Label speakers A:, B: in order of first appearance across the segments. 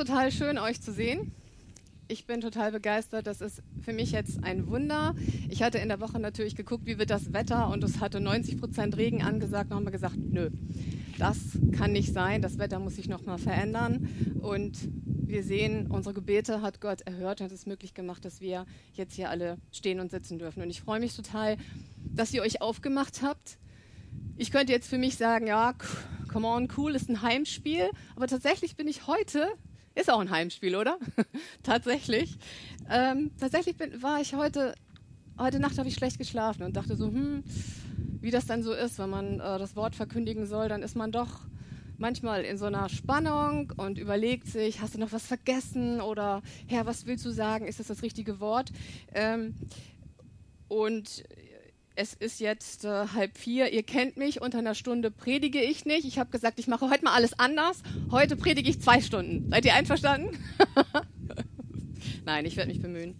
A: Total schön, euch zu sehen. Ich bin total begeistert. Das ist für mich jetzt ein Wunder. Ich hatte in der Woche natürlich geguckt, wie wird das Wetter und es hatte 90 Prozent Regen angesagt. Wir gesagt, nö, das kann nicht sein. Das Wetter muss sich nochmal verändern. Und wir sehen, unsere Gebete hat Gott erhört und hat es möglich gemacht, dass wir jetzt hier alle stehen und sitzen dürfen. Und ich freue mich total, dass ihr euch aufgemacht habt. Ich könnte jetzt für mich sagen, ja, come on, cool, ist ein Heimspiel. Aber tatsächlich bin ich heute ist auch ein Heimspiel, oder? tatsächlich. Ähm, tatsächlich bin, war ich heute, heute Nacht habe ich schlecht geschlafen und dachte so, hm, wie das dann so ist, wenn man äh, das Wort verkündigen soll, dann ist man doch manchmal in so einer Spannung und überlegt sich, hast du noch was vergessen oder Herr, was willst du sagen? Ist das das richtige Wort? Ähm, und es ist jetzt äh, halb vier. Ihr kennt mich. Unter einer Stunde predige ich nicht. Ich habe gesagt, ich mache heute mal alles anders. Heute predige ich zwei Stunden. Seid ihr einverstanden? Nein, ich werde mich bemühen.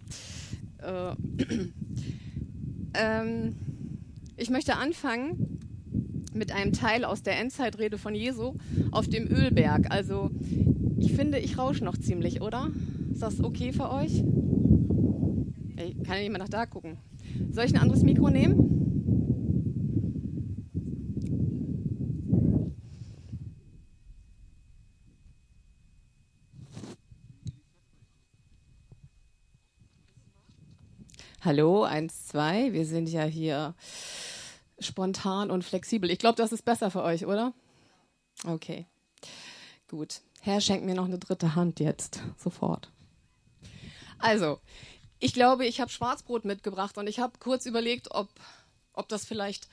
A: Äh, ähm, ich möchte anfangen mit einem Teil aus der Endzeitrede von Jesu auf dem Ölberg. Also, ich finde, ich rausche noch ziemlich, oder? Ist das okay für euch? Ich kann ja mal nach da gucken. Soll ich ein anderes Mikro nehmen? Hallo, eins, zwei. Wir sind ja hier spontan und flexibel. Ich glaube, das ist besser für euch, oder? Okay, gut. Herr, schenkt mir noch eine dritte Hand jetzt, sofort. Also, ich glaube, ich habe Schwarzbrot mitgebracht und ich habe kurz überlegt, ob, ob das vielleicht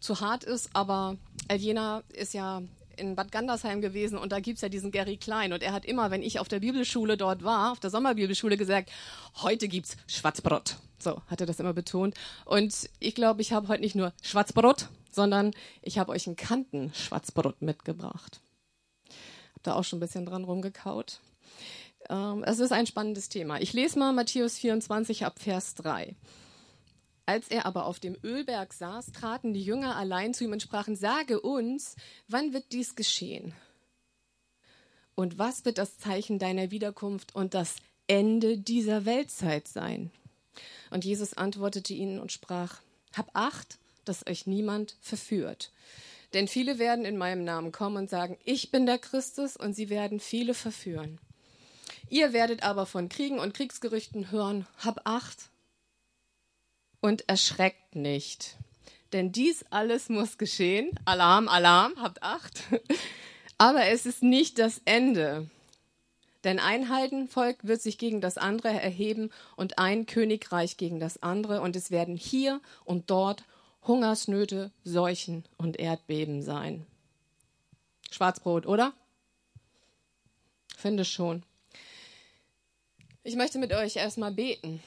A: zu hart ist, aber Eljena ist ja in Bad Gandersheim gewesen und da gibt es ja diesen Gary Klein und er hat immer, wenn ich auf der Bibelschule dort war, auf der Sommerbibelschule gesagt, heute gibt's Schwarzbrot. So, hat er das immer betont. Und ich glaube, ich habe heute nicht nur Schwarzbrot, sondern ich habe euch ein Kanten-Schwarzbrot mitgebracht. Hab da auch schon ein bisschen dran rumgekaut. Ähm, es ist ein spannendes Thema. Ich lese mal Matthäus 24 ab Vers 3. Als er aber auf dem Ölberg saß, traten die Jünger allein zu ihm und sprachen, sage uns, wann wird dies geschehen? Und was wird das Zeichen deiner Wiederkunft und das Ende dieser Weltzeit sein? Und Jesus antwortete ihnen und sprach, hab acht, dass euch niemand verführt. Denn viele werden in meinem Namen kommen und sagen, ich bin der Christus, und sie werden viele verführen. Ihr werdet aber von Kriegen und Kriegsgerüchten hören, hab acht, und erschreckt nicht. Denn dies alles muss geschehen. Alarm, Alarm, habt Acht. Aber es ist nicht das Ende. Denn ein Heidenvolk wird sich gegen das andere erheben und ein Königreich gegen das andere. Und es werden hier und dort Hungersnöte, Seuchen und Erdbeben sein. Schwarzbrot, oder? Finde schon. Ich möchte mit euch erstmal beten.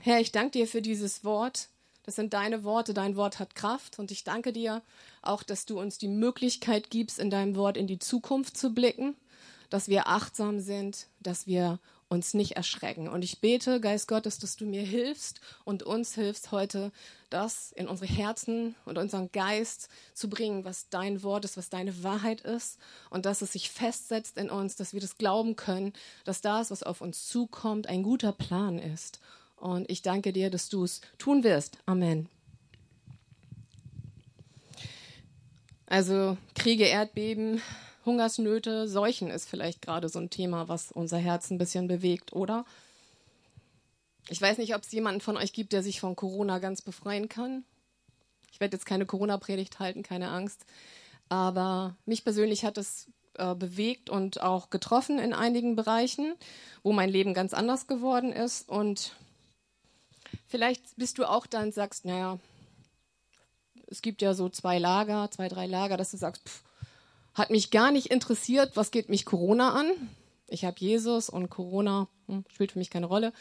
A: Herr, ich danke dir für dieses Wort. Das sind deine Worte, dein Wort hat Kraft und ich danke dir auch, dass du uns die Möglichkeit gibst, in deinem Wort in die Zukunft zu blicken, dass wir achtsam sind, dass wir uns nicht erschrecken. Und ich bete, Geist Gottes, dass du mir hilfst und uns hilfst heute, das in unsere Herzen und unseren Geist zu bringen, was dein Wort ist, was deine Wahrheit ist und dass es sich festsetzt in uns, dass wir das glauben können, dass das, was auf uns zukommt, ein guter Plan ist und ich danke dir, dass du es tun wirst. Amen. Also Kriege, Erdbeben, Hungersnöte, Seuchen ist vielleicht gerade so ein Thema, was unser Herz ein bisschen bewegt, oder? Ich weiß nicht, ob es jemanden von euch gibt, der sich von Corona ganz befreien kann. Ich werde jetzt keine Corona-Predigt halten, keine Angst. Aber mich persönlich hat es äh, bewegt und auch getroffen in einigen Bereichen, wo mein Leben ganz anders geworden ist. Und Vielleicht bist du auch da und sagst, naja, es gibt ja so zwei Lager, zwei, drei Lager, dass du sagst, pff, hat mich gar nicht interessiert, was geht mich Corona an? Ich habe Jesus und Corona hm, spielt für mich keine Rolle.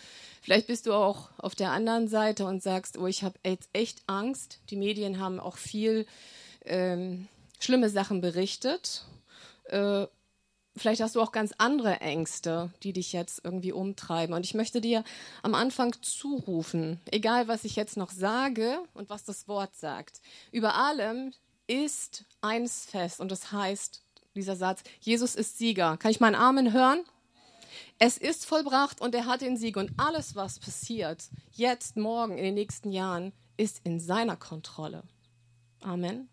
A: Vielleicht bist du auch auf der anderen Seite und sagst, oh, ich habe jetzt echt Angst. Die Medien haben auch viel ähm, schlimme Sachen berichtet. Äh, vielleicht hast du auch ganz andere Ängste, die dich jetzt irgendwie umtreiben. Und ich möchte dir am Anfang zurufen, egal was ich jetzt noch sage und was das Wort sagt, über allem ist eins fest und das heißt, dieser Satz, Jesus ist Sieger. Kann ich meinen Amen hören? Es ist vollbracht und er hat den Sieg. Und alles, was passiert, jetzt, morgen, in den nächsten Jahren, ist in seiner Kontrolle. Amen.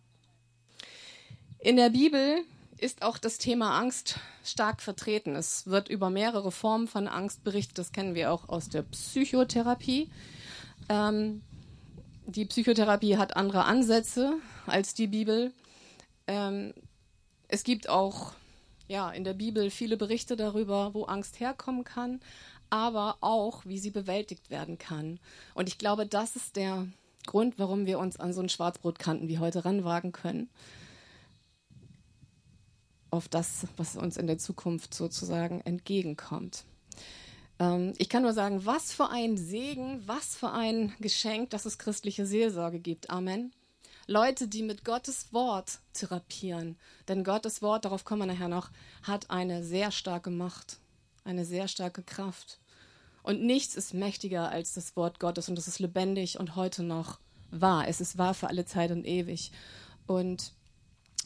A: In der Bibel ist auch das Thema Angst stark vertreten. Es wird über mehrere Formen von Angst berichtet. Das kennen wir auch aus der Psychotherapie. Ähm, die Psychotherapie hat andere Ansätze als die Bibel. Ähm, es gibt auch ja, in der Bibel viele Berichte darüber, wo Angst herkommen kann, aber auch, wie sie bewältigt werden kann. Und ich glaube, das ist der Grund, warum wir uns an so einen Schwarzbrotkanten wie heute ranwagen können. Auf das, was uns in der Zukunft sozusagen entgegenkommt. Ähm, ich kann nur sagen, was für ein Segen, was für ein Geschenk, dass es christliche Seelsorge gibt. Amen. Leute, die mit Gottes Wort therapieren. Denn Gottes Wort, darauf kommen wir nachher noch, hat eine sehr starke Macht, eine sehr starke Kraft. Und nichts ist mächtiger als das Wort Gottes und es ist lebendig und heute noch wahr. Es ist wahr für alle Zeit und ewig. Und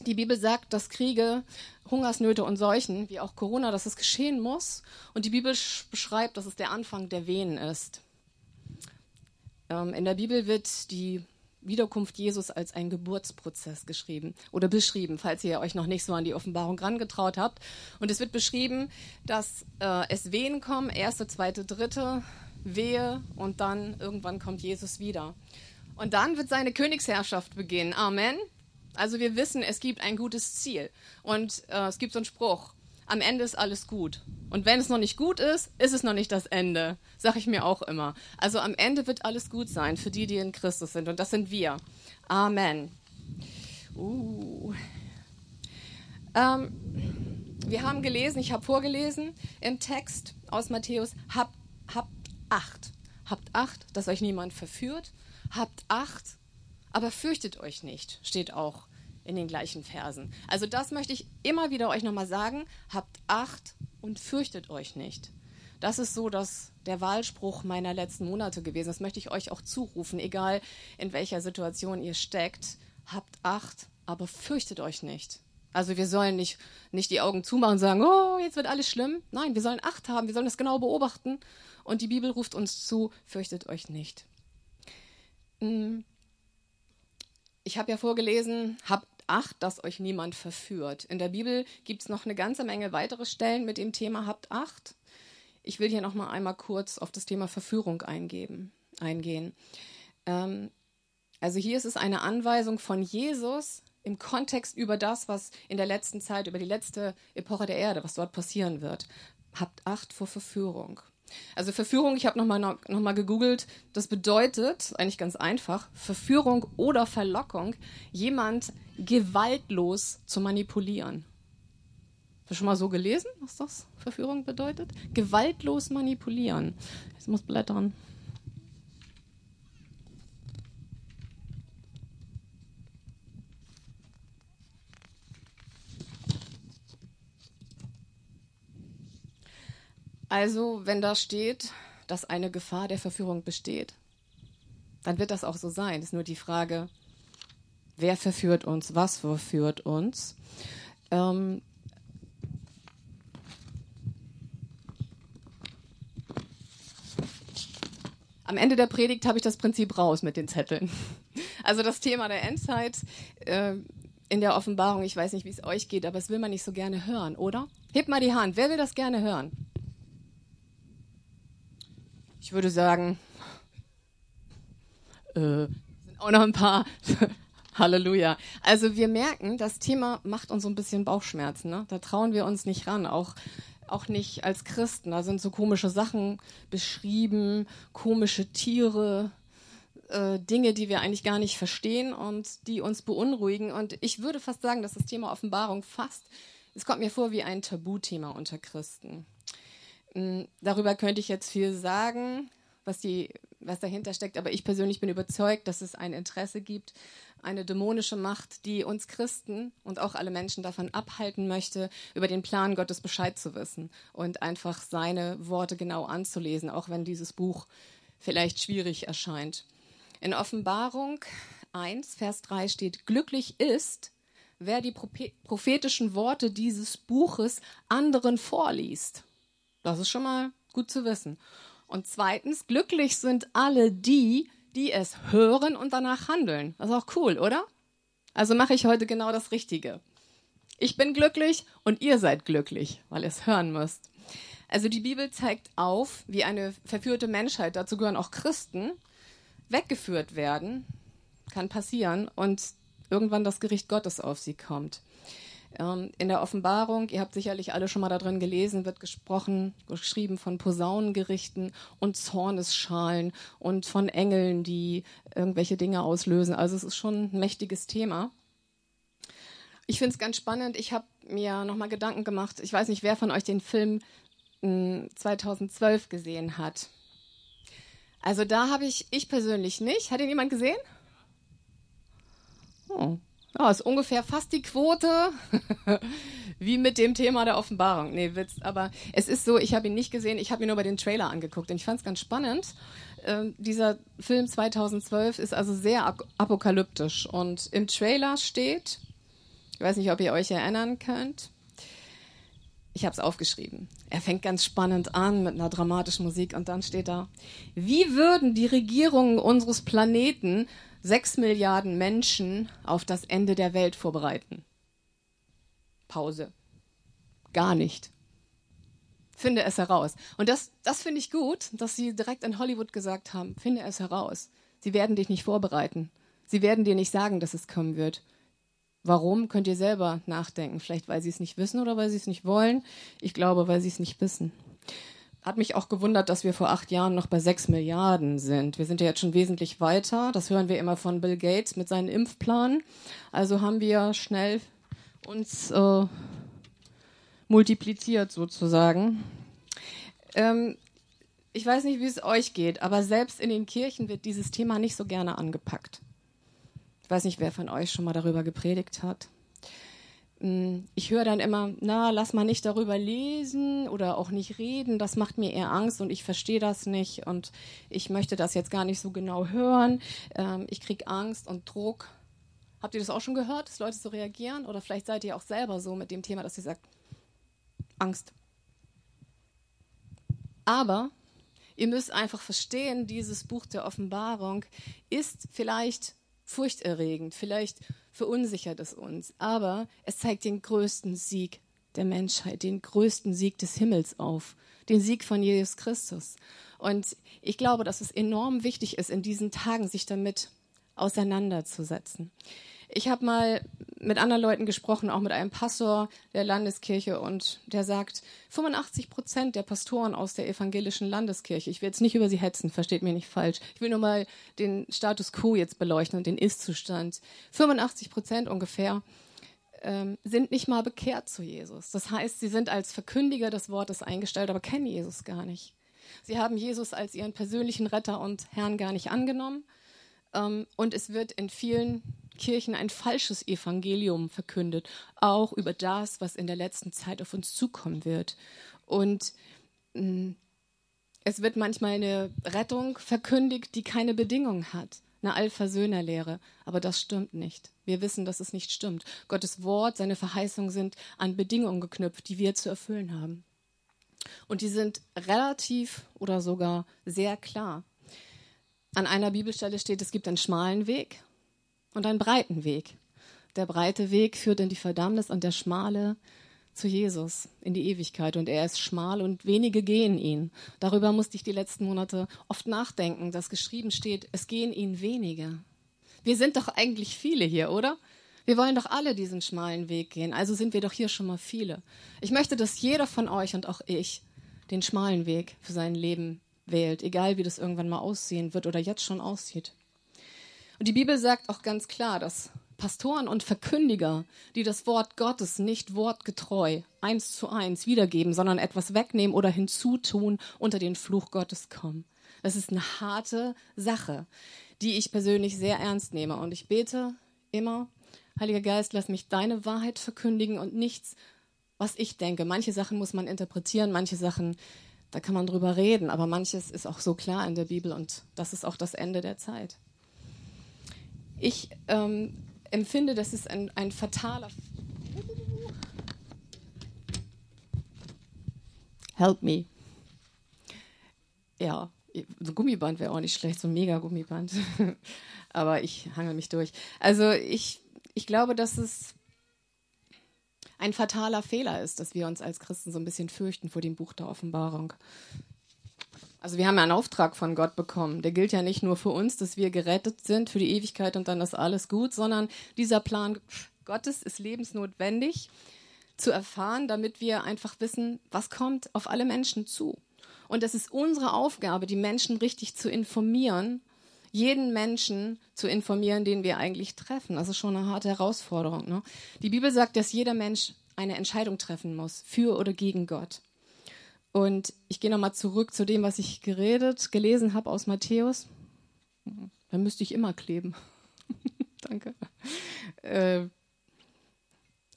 A: die Bibel sagt, dass Kriege, Hungersnöte und Seuchen, wie auch Corona, dass es geschehen muss. Und die Bibel beschreibt, dass es der Anfang der Wehen ist. Ähm, in der Bibel wird die Wiederkunft Jesus als ein Geburtsprozess geschrieben oder beschrieben, falls ihr euch noch nicht so an die Offenbarung rangetraut habt. Und es wird beschrieben, dass äh, es Wehen kommen, erste, zweite, dritte Wehe und dann irgendwann kommt Jesus wieder. Und dann wird seine Königsherrschaft beginnen. Amen. Also wir wissen, es gibt ein gutes Ziel. Und äh, es gibt so einen Spruch, am Ende ist alles gut. Und wenn es noch nicht gut ist, ist es noch nicht das Ende. Sag ich mir auch immer. Also am Ende wird alles gut sein für die, die in Christus sind. Und das sind wir. Amen. Uh. Ähm, wir haben gelesen, ich habe vorgelesen im Text aus Matthäus, habt, habt Acht. Habt Acht, dass euch niemand verführt. Habt Acht, aber fürchtet euch nicht, steht auch in den gleichen Versen. Also das möchte ich immer wieder euch nochmal sagen. Habt Acht und fürchtet euch nicht. Das ist so dass der Wahlspruch meiner letzten Monate gewesen. Das möchte ich euch auch zurufen, egal in welcher Situation ihr steckt. Habt Acht, aber fürchtet euch nicht. Also wir sollen nicht, nicht die Augen zumachen und sagen, oh, jetzt wird alles schlimm. Nein, wir sollen Acht haben, wir sollen das genau beobachten. Und die Bibel ruft uns zu, fürchtet euch nicht. Hm. Ich habe ja vorgelesen, habt Acht, dass euch niemand verführt. In der Bibel gibt es noch eine ganze Menge weitere Stellen mit dem Thema Habt Acht. Ich will hier noch mal einmal kurz auf das Thema Verführung eingeben, eingehen. Ähm, also hier ist es eine Anweisung von Jesus im Kontext über das, was in der letzten Zeit, über die letzte Epoche der Erde, was dort passieren wird. Habt Acht vor Verführung. Also Verführung, ich habe nochmal noch, mal gegoogelt, das bedeutet, eigentlich ganz einfach, Verführung oder Verlockung, jemand gewaltlos zu manipulieren. Hast du schon mal so gelesen, was das Verführung bedeutet? Gewaltlos manipulieren. Jetzt muss blättern. Also, wenn da steht, dass eine Gefahr der Verführung besteht, dann wird das auch so sein. Es ist nur die Frage, wer verführt uns, was verführt uns. Ähm, am Ende der Predigt habe ich das Prinzip raus mit den Zetteln. Also das Thema der Endzeit äh, in der Offenbarung, ich weiß nicht, wie es euch geht, aber es will man nicht so gerne hören, oder? Hebt mal die Hand, wer will das gerne hören? Ich würde sagen, äh, sind auch noch ein paar. Halleluja. Also wir merken, das Thema macht uns so ein bisschen Bauchschmerzen. Ne? Da trauen wir uns nicht ran, auch, auch nicht als Christen. Da sind so komische Sachen beschrieben, komische Tiere, äh, Dinge, die wir eigentlich gar nicht verstehen und die uns beunruhigen. Und ich würde fast sagen, dass das Thema Offenbarung fast, es kommt mir vor wie ein Tabuthema unter Christen. Mm, darüber könnte ich jetzt viel sagen, was, die, was dahinter steckt, aber ich persönlich bin überzeugt, dass es ein Interesse gibt, eine dämonische Macht, die uns Christen und auch alle Menschen davon abhalten möchte, über den Plan Gottes Bescheid zu wissen und einfach seine Worte genau anzulesen, auch wenn dieses Buch vielleicht schwierig erscheint. In Offenbarung 1, Vers 3 steht, glücklich ist, wer die prophetischen Worte dieses Buches anderen vorliest. Das ist schon mal gut zu wissen. Und zweitens, glücklich sind alle die, die es hören und danach handeln. Das ist auch cool, oder? Also mache ich heute genau das Richtige. Ich bin glücklich und ihr seid glücklich, weil ihr es hören müsst. Also die Bibel zeigt auf, wie eine verführte Menschheit, dazu gehören auch Christen, weggeführt werden, kann passieren, und irgendwann das Gericht Gottes auf sie kommt. Ähm, in der Offenbarung, ihr habt sicherlich alle schon mal da drin gelesen, wird gesprochen, geschrieben von Posaunengerichten und Zornesschalen und von Engeln, die irgendwelche Dinge auslösen. Also es ist schon ein mächtiges Thema. Ich finde es ganz spannend. Ich habe mir nochmal Gedanken gemacht. Ich weiß nicht, wer von euch den Film 2012 hm, gesehen hat. Also da habe ich, ich persönlich nicht. Hat ihn jemand gesehen? Oh. Ja, ist ungefähr fast die Quote wie mit dem Thema der Offenbarung. Nee, Witz. Aber es ist so, ich habe ihn nicht gesehen, ich habe mir nur bei den Trailer angeguckt und ich fand es ganz spannend. Ähm, dieser Film 2012 ist also sehr apokalyptisch und im Trailer steht, ich weiß nicht, ob ihr euch erinnern könnt, ich habe es aufgeschrieben. Er fängt ganz spannend an mit einer dramatischen Musik und dann steht da, wie würden die Regierungen unseres Planeten sechs Milliarden Menschen auf das Ende der Welt vorbereiten? Pause. Gar nicht. Finde es heraus. Und das, das finde ich gut, dass Sie direkt in Hollywood gesagt haben, finde es heraus. Sie werden dich nicht vorbereiten. Sie werden dir nicht sagen, dass es kommen wird. Warum, könnt ihr selber nachdenken. Vielleicht, weil sie es nicht wissen oder weil sie es nicht wollen. Ich glaube, weil sie es nicht wissen. Hat mich auch gewundert, dass wir vor acht Jahren noch bei sechs Milliarden sind. Wir sind ja jetzt schon wesentlich weiter. Das hören wir immer von Bill Gates mit seinen Impfplan. Also haben wir schnell uns äh, multipliziert sozusagen. Ähm, ich weiß nicht, wie es euch geht, aber selbst in den Kirchen wird dieses Thema nicht so gerne angepackt. Ich weiß nicht, wer von euch schon mal darüber gepredigt hat. Hm, ich höre dann immer, na, lass mal nicht darüber lesen oder auch nicht reden, das macht mir eher Angst und ich verstehe das nicht und ich möchte das jetzt gar nicht so genau hören. Ähm, ich kriege Angst und Druck. Habt ihr das auch schon gehört, dass Leute so reagieren? Oder vielleicht seid ihr auch selber so mit dem Thema, dass ihr sagt, Angst. Aber ihr müsst einfach verstehen, dieses Buch der Offenbarung ist vielleicht furchterregend, vielleicht verunsichert es uns, aber es zeigt den größten Sieg der Menschheit, den größten Sieg des Himmels auf, den Sieg von Jesus Christus. Und ich glaube, dass es enorm wichtig ist, in diesen Tagen sich damit auseinanderzusetzen. Ich habe mal mit anderen Leuten gesprochen, auch mit einem Pastor der Landeskirche, und der sagt, 85 Prozent der Pastoren aus der evangelischen Landeskirche, ich will jetzt nicht über sie hetzen, versteht mir nicht falsch, ich will nur mal den Status quo jetzt beleuchten und den Ist-Zustand. 85 Prozent ungefähr ähm, sind nicht mal bekehrt zu Jesus. Das heißt, sie sind als Verkündiger des Wortes eingestellt, aber kennen Jesus gar nicht. Sie haben Jesus als ihren persönlichen Retter und Herrn gar nicht angenommen. Ähm, und es wird in vielen Kirchen ein falsches Evangelium verkündet, auch über das, was in der letzten Zeit auf uns zukommen wird. Und mm, es wird manchmal eine Rettung verkündigt, die keine Bedingung hat. Eine Allversöhnerlehre. Aber das stimmt nicht. Wir wissen, dass es nicht stimmt. Gottes Wort, seine Verheißungen sind an Bedingungen geknüpft, die wir zu erfüllen haben. Und die sind relativ oder sogar sehr klar. An einer Bibelstelle steht, es gibt einen schmalen Weg und einen breiten Weg. Der breite Weg führt in die Verdammnis und der schmale zu Jesus in die Ewigkeit und er ist schmal und wenige gehen ihn. Darüber musste ich die letzten Monate oft nachdenken, dass geschrieben steht, es gehen ihn wenige. Wir sind doch eigentlich viele hier, oder? Wir wollen doch alle diesen schmalen Weg gehen, also sind wir doch hier schon mal viele. Ich möchte, dass jeder von euch und auch ich den schmalen Weg für sein Leben wählt, egal wie das irgendwann mal aussehen wird oder jetzt schon aussieht. Und die Bibel sagt auch ganz klar, dass Pastoren und Verkündiger, die das Wort Gottes nicht wortgetreu eins zu eins wiedergeben, sondern etwas wegnehmen oder hinzutun, unter den Fluch Gottes kommen. Das ist eine harte Sache, die ich persönlich sehr ernst nehme. Und ich bete immer, Heiliger Geist, lass mich deine Wahrheit verkündigen und nichts, was ich denke. Manche Sachen muss man interpretieren, manche Sachen, da kann man drüber reden, aber manches ist auch so klar in der Bibel und das ist auch das Ende der Zeit. Ich ähm, empfinde, das ist ein, ein fataler. Help me. ja, so Gummiband wäre auch nicht schlecht, so ein Mega-Gummiband. Aber ich hangel mich durch. Also ich, ich glaube, dass es ein fataler Fehler ist, dass wir uns als Christen so ein bisschen fürchten vor dem Buch der Offenbarung. Also wir haben ja einen Auftrag von Gott bekommen. Der gilt ja nicht nur für uns, dass wir gerettet sind für die Ewigkeit und dann ist alles gut, sondern dieser Plan Gottes ist lebensnotwendig zu erfahren, damit wir einfach wissen, was kommt auf alle Menschen zu. Und es ist unsere Aufgabe, die Menschen richtig zu informieren, jeden Menschen zu informieren, den wir eigentlich treffen. Das ist schon eine harte Herausforderung. Ne? Die Bibel sagt, dass jeder Mensch eine Entscheidung treffen muss, für oder gegen Gott. Und ich gehe nochmal zurück zu dem, was ich geredet, gelesen habe aus Matthäus. Da müsste ich immer kleben. Danke. Äh,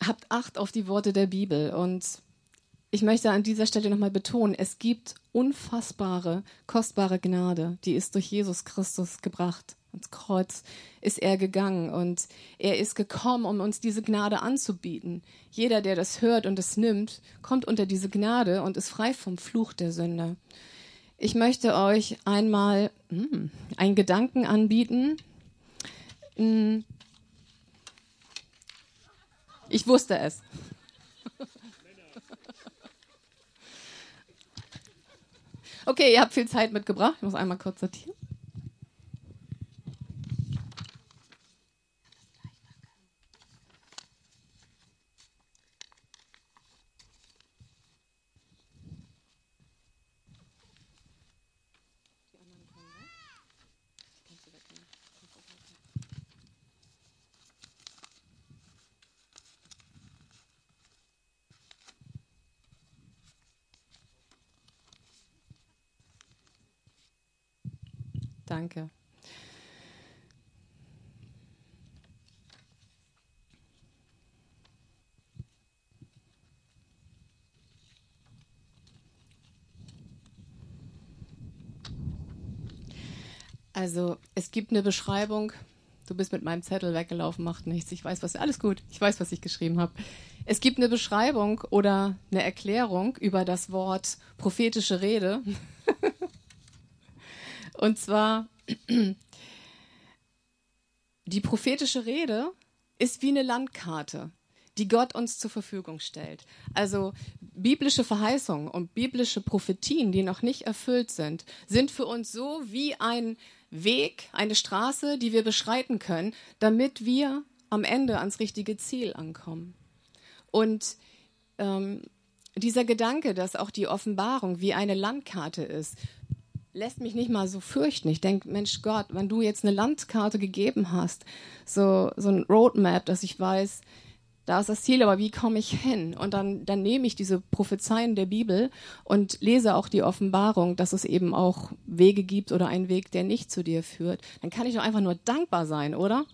A: habt Acht auf die Worte der Bibel. Und ich möchte an dieser Stelle nochmal betonen, es gibt unfassbare, kostbare Gnade, die ist durch Jesus Christus gebracht. Ans Kreuz ist er gegangen und er ist gekommen, um uns diese Gnade anzubieten. Jeder, der das hört und es nimmt, kommt unter diese Gnade und ist frei vom Fluch der Sünde. Ich möchte euch einmal hm, einen Gedanken anbieten. Hm. Ich wusste es. Okay, ihr habt viel Zeit mitgebracht. Ich muss einmal kurz sortieren. Danke. Also es gibt eine Beschreibung. Du bist mit meinem Zettel weggelaufen, macht nichts. Ich weiß, was alles gut. Ich weiß, was ich geschrieben habe. Es gibt eine Beschreibung oder eine Erklärung über das Wort prophetische Rede. Und zwar, die prophetische Rede ist wie eine Landkarte, die Gott uns zur Verfügung stellt. Also biblische Verheißungen und biblische Prophetien, die noch nicht erfüllt sind, sind für uns so wie ein Weg, eine Straße, die wir beschreiten können, damit wir am Ende ans richtige Ziel ankommen. Und ähm, dieser Gedanke, dass auch die Offenbarung wie eine Landkarte ist, lässt mich nicht mal so fürchten. Ich denke, Mensch Gott, wenn du jetzt eine Landkarte gegeben hast, so, so ein Roadmap, dass ich weiß, da ist das Ziel, aber wie komme ich hin? Und dann, dann nehme ich diese Prophezeien der Bibel und lese auch die Offenbarung, dass es eben auch Wege gibt oder einen Weg, der nicht zu dir führt. Dann kann ich doch einfach nur dankbar sein, oder?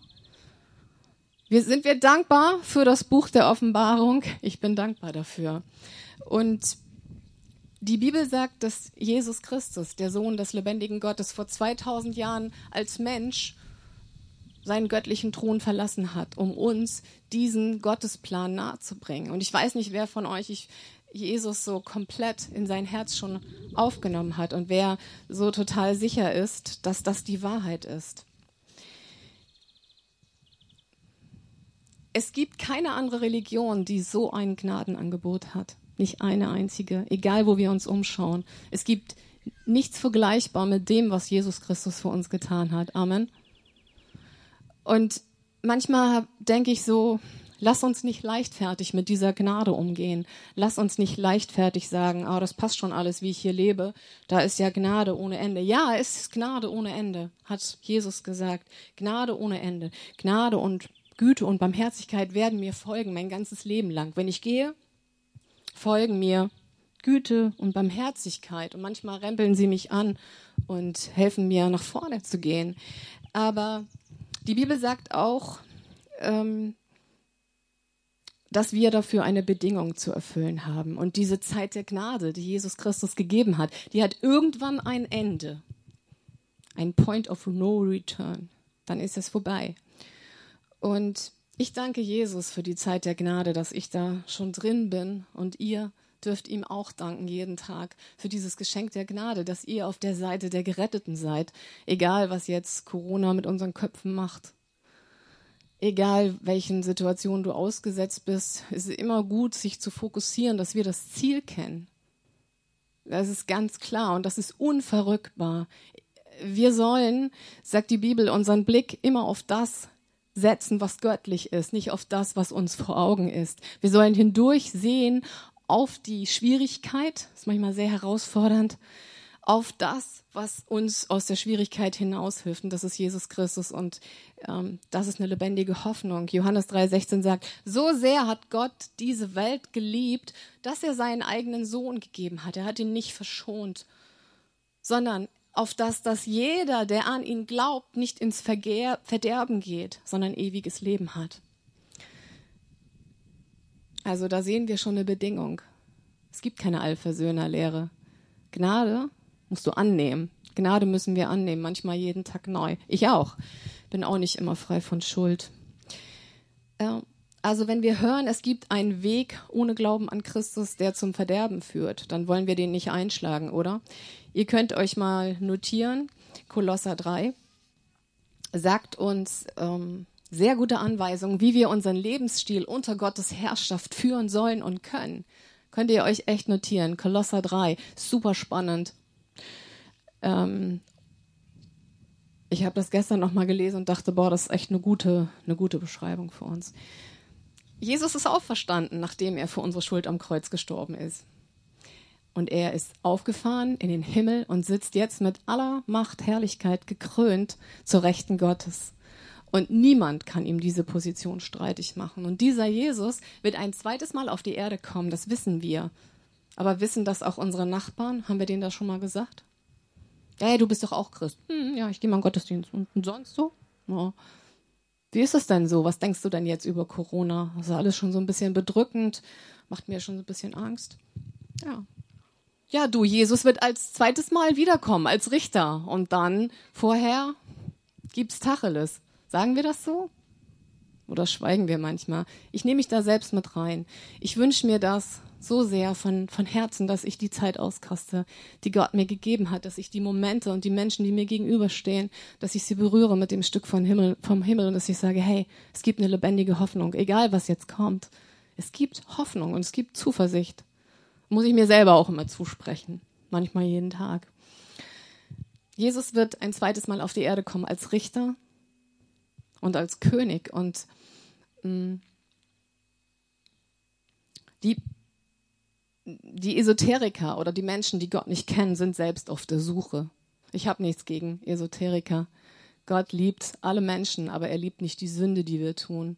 A: Wir, sind wir dankbar für das Buch der Offenbarung? Ich bin dankbar dafür. Und die Bibel sagt, dass Jesus Christus, der Sohn des lebendigen Gottes, vor 2000 Jahren als Mensch seinen göttlichen Thron verlassen hat, um uns diesen Gottesplan nahezubringen. Und ich weiß nicht, wer von euch ich, Jesus so komplett in sein Herz schon aufgenommen hat und wer so total sicher ist, dass das die Wahrheit ist. Es gibt keine andere Religion, die so ein Gnadenangebot hat. Nicht eine einzige, egal wo wir uns umschauen. Es gibt nichts vergleichbar mit dem, was Jesus Christus für uns getan hat. Amen. Und manchmal denke ich so, lass uns nicht leichtfertig mit dieser Gnade umgehen. Lass uns nicht leichtfertig sagen, oh, das passt schon alles, wie ich hier lebe. Da ist ja Gnade ohne Ende. Ja, es ist Gnade ohne Ende, hat Jesus gesagt. Gnade ohne Ende. Gnade und Güte und Barmherzigkeit werden mir folgen mein ganzes Leben lang. Wenn ich gehe, folgen mir Güte und Barmherzigkeit und manchmal rempeln sie mich an und helfen mir nach vorne zu gehen. Aber die Bibel sagt auch, ähm, dass wir dafür eine Bedingung zu erfüllen haben. Und diese Zeit der Gnade, die Jesus Christus gegeben hat, die hat irgendwann ein Ende. Ein Point of No Return. Dann ist es vorbei. Und ich danke Jesus für die Zeit der Gnade, dass ich da schon drin bin und ihr dürft ihm auch danken jeden Tag für dieses Geschenk der Gnade, dass ihr auf der Seite der Geretteten seid, egal was jetzt Corona mit unseren Köpfen macht. Egal welchen Situationen du ausgesetzt bist, ist es immer gut, sich zu fokussieren, dass wir das Ziel kennen. Das ist ganz klar und das ist unverrückbar. Wir sollen, sagt die Bibel, unseren Blick immer auf das setzen, was göttlich ist, nicht auf das, was uns vor Augen ist. Wir sollen hindurch sehen auf die Schwierigkeit, ist manchmal sehr herausfordernd, auf das, was uns aus der Schwierigkeit hinaushilft. Und das ist Jesus Christus. Und ähm, das ist eine lebendige Hoffnung. Johannes 3,16 sagt, so sehr hat Gott diese Welt geliebt, dass er seinen eigenen Sohn gegeben hat. Er hat ihn nicht verschont, sondern auf das, dass jeder, der an ihn glaubt, nicht ins Vergehr, Verderben geht, sondern ewiges Leben hat. Also da sehen wir schon eine Bedingung. Es gibt keine Allversöhnerlehre. Gnade musst du annehmen. Gnade müssen wir annehmen, manchmal jeden Tag neu. Ich auch. Bin auch nicht immer frei von Schuld. Also wenn wir hören, es gibt einen Weg ohne Glauben an Christus, der zum Verderben führt, dann wollen wir den nicht einschlagen, oder? Ihr könnt euch mal notieren, Kolosser 3 sagt uns ähm, sehr gute Anweisungen, wie wir unseren Lebensstil unter Gottes Herrschaft führen sollen und können. Könnt ihr euch echt notieren, Kolosser 3, super spannend. Ähm, ich habe das gestern noch mal gelesen und dachte, boah, das ist echt eine gute, eine gute Beschreibung für uns. Jesus ist auferstanden, nachdem er für unsere Schuld am Kreuz gestorben ist. Und er ist aufgefahren in den Himmel und sitzt jetzt mit aller Macht, Herrlichkeit gekrönt zur Rechten Gottes. Und niemand kann ihm diese Position streitig machen. Und dieser Jesus wird ein zweites Mal auf die Erde kommen, das wissen wir. Aber wissen das auch unsere Nachbarn? Haben wir denen das schon mal gesagt? Hey, du bist doch auch Christ. Hm, ja, ich gehe mal in Gottesdienst. Und, und sonst so? Ja. Wie ist es denn so? Was denkst du denn jetzt über Corona? Das ist alles schon so ein bisschen bedrückend, macht mir schon so ein bisschen Angst. Ja, ja, du, Jesus wird als zweites Mal wiederkommen, als Richter. Und dann vorher gibt's Tacheles. Sagen wir das so? Oder schweigen wir manchmal? Ich nehme mich da selbst mit rein. Ich wünsche mir das so sehr von, von Herzen, dass ich die Zeit auskaste, die Gott mir gegeben hat, dass ich die Momente und die Menschen, die mir gegenüberstehen, dass ich sie berühre mit dem Stück von Himmel, vom Himmel und dass ich sage, hey, es gibt eine lebendige Hoffnung, egal was jetzt kommt. Es gibt Hoffnung und es gibt Zuversicht. Muss ich mir selber auch immer zusprechen. Manchmal jeden Tag. Jesus wird ein zweites Mal auf die Erde kommen als Richter und als König. Und mh, mm, die, die Esoteriker oder die Menschen, die Gott nicht kennen, sind selbst auf der Suche. Ich habe nichts gegen Esoteriker. Gott liebt alle Menschen, aber er liebt nicht die Sünde, die wir tun.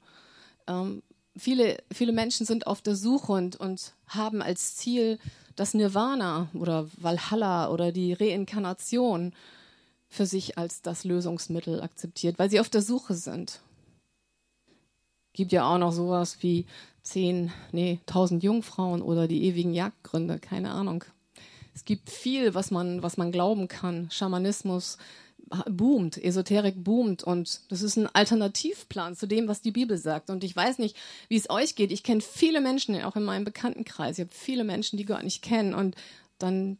A: Ähm, viele, viele Menschen sind auf der Suche und, und haben als Ziel das Nirvana oder Valhalla oder die Reinkarnation für sich als das Lösungsmittel akzeptiert, weil sie auf der Suche sind. Gibt ja auch noch sowas wie zehn, nee, tausend Jungfrauen oder die ewigen Jagdgründe, keine Ahnung. Es gibt viel, was man, was man glauben kann. Schamanismus, boomt, Esoterik boomt und das ist ein Alternativplan zu dem, was die Bibel sagt. Und ich weiß nicht, wie es euch geht. Ich kenne viele Menschen, auch in meinem Bekanntenkreis. Ich habe viele Menschen, die Gott nicht kennen und dann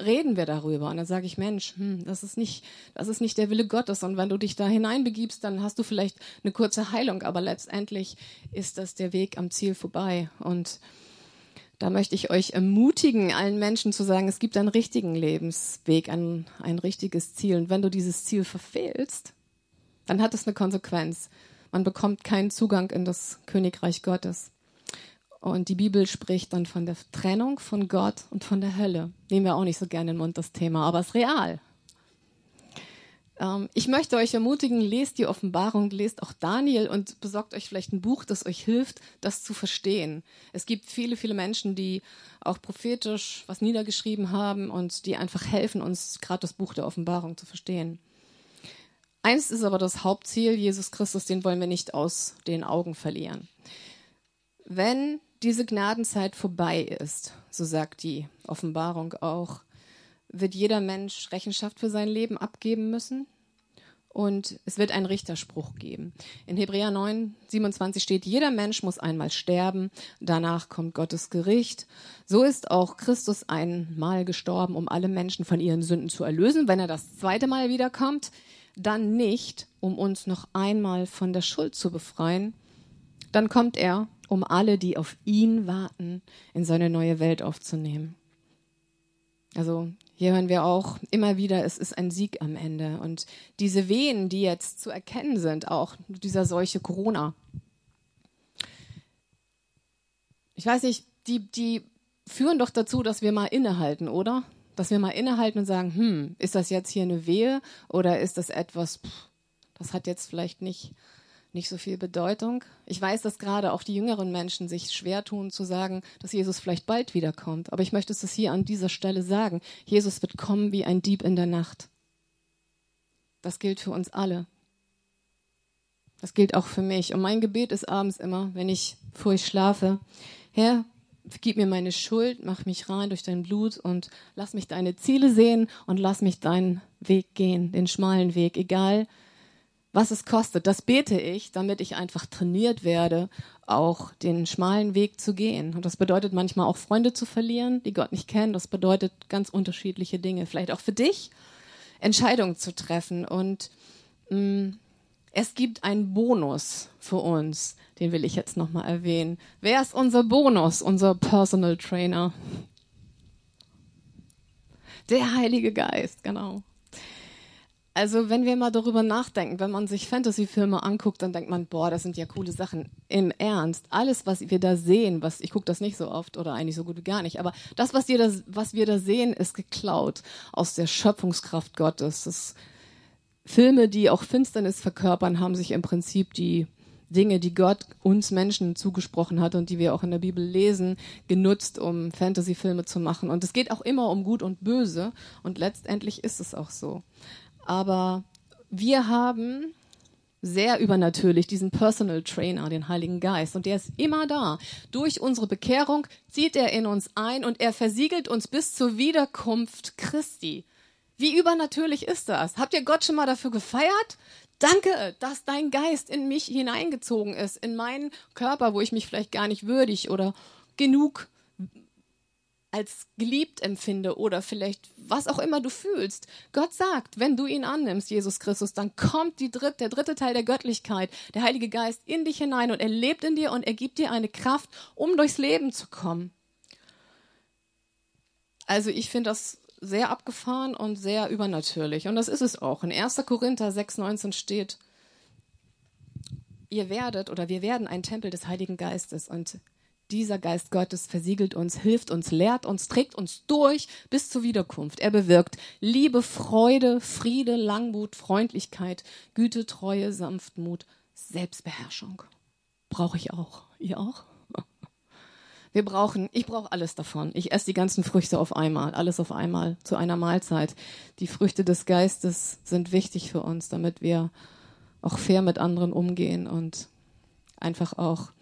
A: reden wir darüber und dann sage ich, Mensch, hm, das ist nicht, das ist nicht der Wille Gottes und wenn du dich da hineinbegibst, dann hast du vielleicht eine kurze Heilung, aber letztendlich ist das der Weg am Ziel vorbei und da möchte ich euch ermutigen, allen Menschen zu sagen, es gibt einen richtigen Lebensweg, ein, ein richtiges Ziel. Und wenn du dieses Ziel verfehlst, dann hat es eine Konsequenz. Man bekommt keinen Zugang in das Königreich Gottes. Und die Bibel spricht dann von der Trennung von Gott und von der Hölle. Nehmen wir auch nicht so gerne in den Mund das Thema, aber es ist real. Ähm, ich möchte euch ermutigen, lest die Offenbarung, lest auch Daniel und besorgt euch vielleicht ein Buch, das euch hilft, das zu verstehen. Es gibt viele, viele Menschen, die auch prophetisch was niedergeschrieben haben und die einfach helfen, uns gerade das Buch der Offenbarung zu verstehen. Eins ist aber das Hauptziel, Jesus Christus, den wollen wir nicht aus den Augen verlieren. Wenn diese Gnadenzeit vorbei ist, so sagt die Offenbarung auch, wird jeder Mensch Rechenschaft für sein Leben abgeben müssen. und es wird einen Richterspruch geben. In Hebräer 9, 27 steht, jeder Mensch muss einmal sterben, danach kommt Gottes Gericht. So ist auch Christus einmal gestorben, um alle Menschen von ihren Sünden zu erlösen. Wenn er das zweite Mal wiederkommt, dann nicht, um uns noch einmal von der Schuld zu befreien. Dann kommt er, um alle, die auf ihn warten, in seine neue Welt aufzunehmen. Also hier hören wir auch immer wieder, es ist ein Sieg am Ende. Und diese Wehen, die jetzt zu erkennen sind, auch dieser Seuche Corona. Ich weiß nicht, die, die führen doch dazu, dass wir mal innehalten, oder? Dass wir mal innehalten und sagen, hm, ist das jetzt hier eine Wehe oder ist das etwas, pff, das hat jetzt vielleicht nicht nicht so viel Bedeutung. Ich weiß, dass gerade auch die jüngeren Menschen sich schwer tun zu sagen, dass Jesus vielleicht bald wiederkommt. Aber ich möchte es hier an dieser Stelle sagen. Jesus wird kommen wie ein Dieb in der Nacht. Das gilt für uns alle. Das gilt auch für mich. Und mein Gebet ist abends immer, wenn ich vor ich schlafe, Herr, gib mir meine Schuld, mach mich rein durch dein Blut und lass mich deine Ziele sehen und lass mich deinen Weg gehen, den schmalen Weg, egal was es kostet. Das bete ich, damit ich einfach trainiert werde, auch den schmalen Weg zu gehen. Und das bedeutet manchmal auch Freunde zu verlieren, die Gott nicht kennen. Das bedeutet ganz unterschiedliche Dinge. Vielleicht auch für dich Entscheidungen zu treffen. Und mh, mm, es gibt einen Bonus für uns, den will ich jetzt nochmal erwähnen. Wer ist unser Bonus, unser Personal Trainer? Der Heilige Geist, genau. Also wenn wir mal darüber nachdenken, wenn man sich Fantasy-Filme anguckt, dann denkt man, boah, das sind ja coole Sachen. Im Ernst, alles, was wir da sehen, was ich gucke das nicht so oft oder eigentlich so gut wie gar nicht, aber das, was wir da, was wir da sehen, ist geklaut aus der Schöpfungskraft Gottes. Das Filme, die auch Finsternis verkörpern, haben sich im Prinzip die Dinge, die Gott uns Menschen zugesprochen hat und die wir auch in der Bibel lesen, genutzt, um Fantasy-Filme zu machen. Und es geht auch immer um Gut und Böse. Und letztendlich ist es auch so. Aber wir haben sehr übernatürlich diesen Personal Trainer, den Heiligen Geist. Und der ist immer da. Durch unsere Bekehrung zieht er in uns ein und er versiegelt uns bis zur Wiederkunft Christi. Wie übernatürlich ist das? Habt ihr Gott schon mal dafür gefeiert? Danke, dass dein Geist in mich hineingezogen ist, in meinen Körper, wo ich mich vielleicht gar nicht würdig oder genug als geliebt empfinde oder vielleicht was auch immer du fühlst. Gott sagt, wenn du ihn annimmst, Jesus Christus, dann kommt die dritte, der dritte Teil der Göttlichkeit, der Heilige Geist in dich hinein und er lebt in dir und er gibt dir eine Kraft, um durchs Leben zu kommen. Also ich finde das sehr abgefahren und sehr übernatürlich und das ist es auch. In 1. Korinther 6,19 steht, ihr werdet oder wir werden ein Tempel des Heiligen Geistes und dieser Geist Gottes versiegelt uns, hilft uns, lehrt uns, trägt uns durch bis zur Wiederkunft. Er bewirkt Liebe, Freude, Friede, Langmut, Freundlichkeit, Güte, Treue, Sanftmut, Selbstbeherrschung. Brauche ich auch. Ihr auch? Wir brauchen, ich brauche alles davon. Ich esse die ganzen Früchte auf einmal, alles auf einmal, zu einer Mahlzeit. Die Früchte des Geistes sind wichtig für uns, damit wir auch fair mit anderen umgehen und einfach auch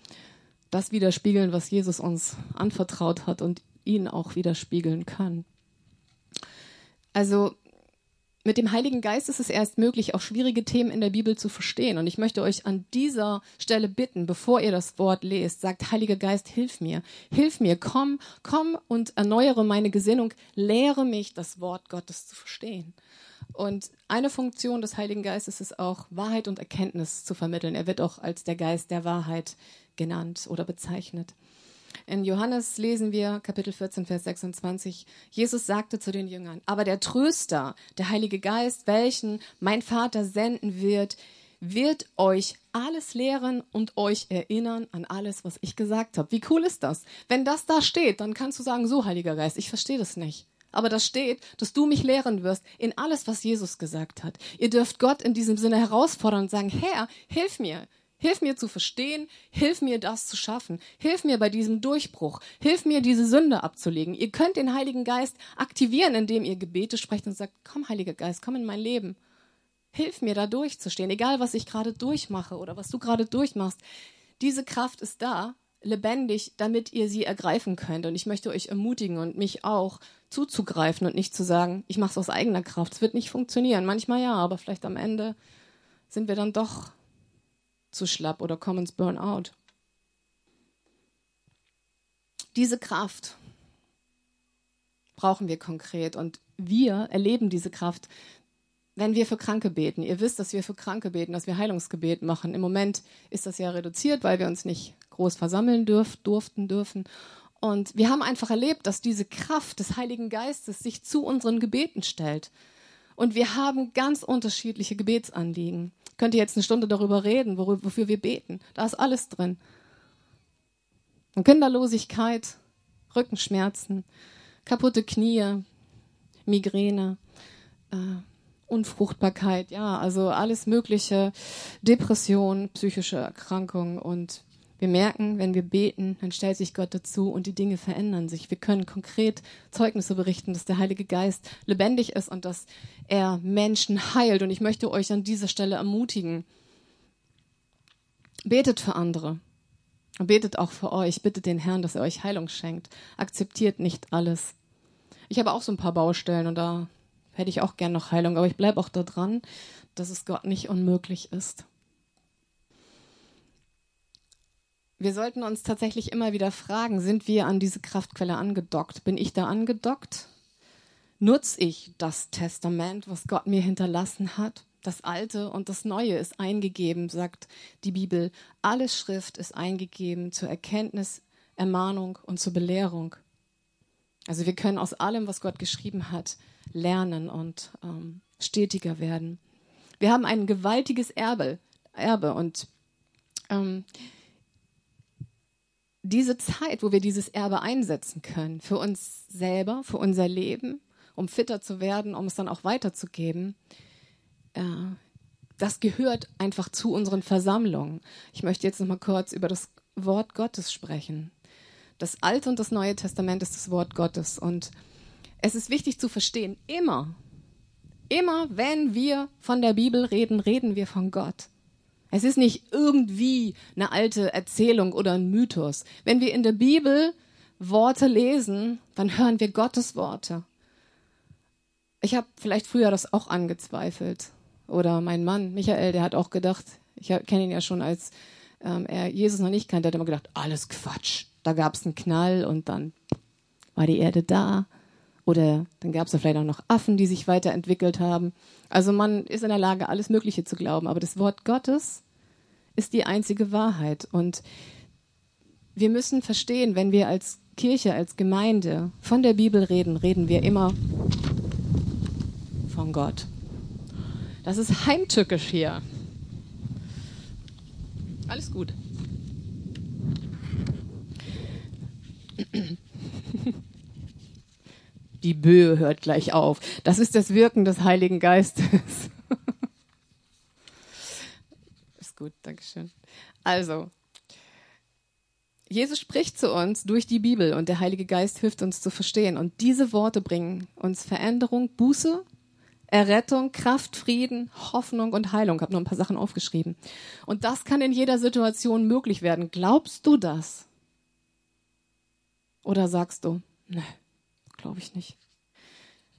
A: das widerspiegeln, was Jesus uns anvertraut hat und ihn auch widerspiegeln kann. Also mit dem Heiligen Geist ist es erst möglich, auch schwierige Themen in der Bibel zu verstehen. Und ich möchte euch an dieser Stelle bitten, bevor ihr das Wort lest, sagt, Heiliger Geist, hilf mir, hilf mir, komm, komm und erneuere meine Gesinnung, lehre mich, das Wort Gottes zu verstehen. Und eine Funktion des Heiligen Geistes ist auch, Wahrheit und Erkenntnis zu vermitteln. Er wird auch als der Geist der Wahrheit genannt oder bezeichnet. In Johannes lesen wir Kapitel 14, Vers 26. Jesus sagte zu den Jüngern, aber der Tröster, der Heilige Geist, welchen mein Vater senden wird, wird euch alles lehren und euch erinnern an alles, was ich gesagt habe. Wie cool ist das? Wenn das da steht, dann kannst du sagen, so Heiliger Geist, ich verstehe das nicht. Aber da steht, dass du mich lehren wirst in alles, was Jesus gesagt hat. Ihr dürft Gott in diesem Sinne herausfordern und sagen, Herr, hilf mir. Hilf mir zu verstehen, hilf mir das zu schaffen, hilf mir bei diesem Durchbruch, hilf mir diese Sünde abzulegen. Ihr könnt den Heiligen Geist aktivieren, indem ihr Gebete sprecht und sagt, komm Heiliger Geist, komm in mein Leben. Hilf mir da durchzustehen, egal was ich gerade durchmache oder was du gerade durchmachst. Diese Kraft ist da, lebendig, damit ihr sie ergreifen könnt. Und ich möchte euch ermutigen und mich auch zuzugreifen und nicht zu sagen, ich mache es aus eigener Kraft. Es wird nicht funktionieren. Manchmal ja, aber vielleicht am Ende sind wir dann doch zu schlapp oder kommen ins Burnout. Diese Kraft brauchen wir konkret und wir erleben diese Kraft, wenn wir für Kranke beten. Ihr wisst, dass wir für Kranke beten, dass wir Heilungsgebet machen. Im Moment ist das ja reduziert, weil wir uns nicht groß versammeln dürf, durften, dürfen. Und wir haben einfach erlebt, dass diese Kraft des Heiligen Geistes sich zu unseren Gebeten stellt. Und wir haben ganz unterschiedliche Gebetsanliegen. Könnt ihr jetzt eine Stunde darüber reden, wofür wir beten? Da ist alles drin. Und Kinderlosigkeit, Rückenschmerzen, kaputte Knie, Migräne, äh, Unfruchtbarkeit, ja, also alles mögliche, Depression, psychische Erkrankungen und wir merken, wenn wir beten, dann stellt sich Gott dazu und die Dinge verändern sich. Wir können konkret Zeugnisse berichten, dass der Heilige Geist lebendig ist und dass er Menschen heilt. Und ich möchte euch an dieser Stelle ermutigen. Betet für andere. Betet auch für euch. Bittet den Herrn, dass er euch Heilung schenkt. Akzeptiert nicht alles. Ich habe auch so ein paar Baustellen und da hätte ich auch gern noch Heilung, aber ich bleibe auch da dran, dass es Gott nicht unmöglich ist. Wir sollten uns tatsächlich immer wieder fragen, sind wir an diese Kraftquelle angedockt? Bin ich da angedockt? Nutze ich das Testament, was Gott mir hinterlassen hat? Das Alte und das Neue ist eingegeben, sagt die Bibel. Alle Schrift ist eingegeben zur Erkenntnis, Ermahnung und zur Belehrung. Also wir können aus allem, was Gott geschrieben hat, lernen und ähm, stetiger werden. Wir haben ein gewaltiges Erbe, Erbe und ähm, diese Zeit, wo wir dieses Erbe einsetzen können, für uns selber, für unser Leben, um fitter zu werden, um es dann auch weiterzugeben, äh, das gehört einfach zu unseren Versammlungen. Ich möchte jetzt noch mal kurz über das Wort Gottes sprechen. Das Alte und das Neue Testament ist das Wort Gottes und es ist wichtig zu verstehen, immer, immer wenn wir von der Bibel reden, reden wir von Gott. Es ist nicht irgendwie eine alte Erzählung oder ein Mythos. Wenn wir in der Bibel Worte lesen, dann hören wir Gottes Worte. Ich habe vielleicht früher das auch angezweifelt. Oder mein Mann, Michael, der hat auch gedacht, ich kenne ihn ja schon, als ähm, er Jesus noch nicht kannte, hat immer gedacht, alles Quatsch. Da gab es einen Knall und dann war die Erde da. Oder dann gab es da vielleicht auch noch Affen, die sich weiterentwickelt haben. Also man ist in der Lage, alles Mögliche zu glauben. Aber das Wort Gottes ist die einzige Wahrheit. Und wir müssen verstehen, wenn wir als Kirche, als Gemeinde von der Bibel reden, reden wir immer von Gott. Das ist heimtückisch hier. Alles gut. Die Böe hört gleich auf. Das ist das Wirken des Heiligen Geistes. ist gut, Dankeschön. Also, Jesus spricht zu uns durch die Bibel und der Heilige Geist hilft uns zu verstehen. Und diese Worte bringen uns Veränderung, Buße, Errettung, Kraft, Frieden, Hoffnung und Heilung. Ich habe noch ein paar Sachen aufgeschrieben. Und das kann in jeder Situation möglich werden. Glaubst du das? Oder sagst du, ne, Glaube ich nicht.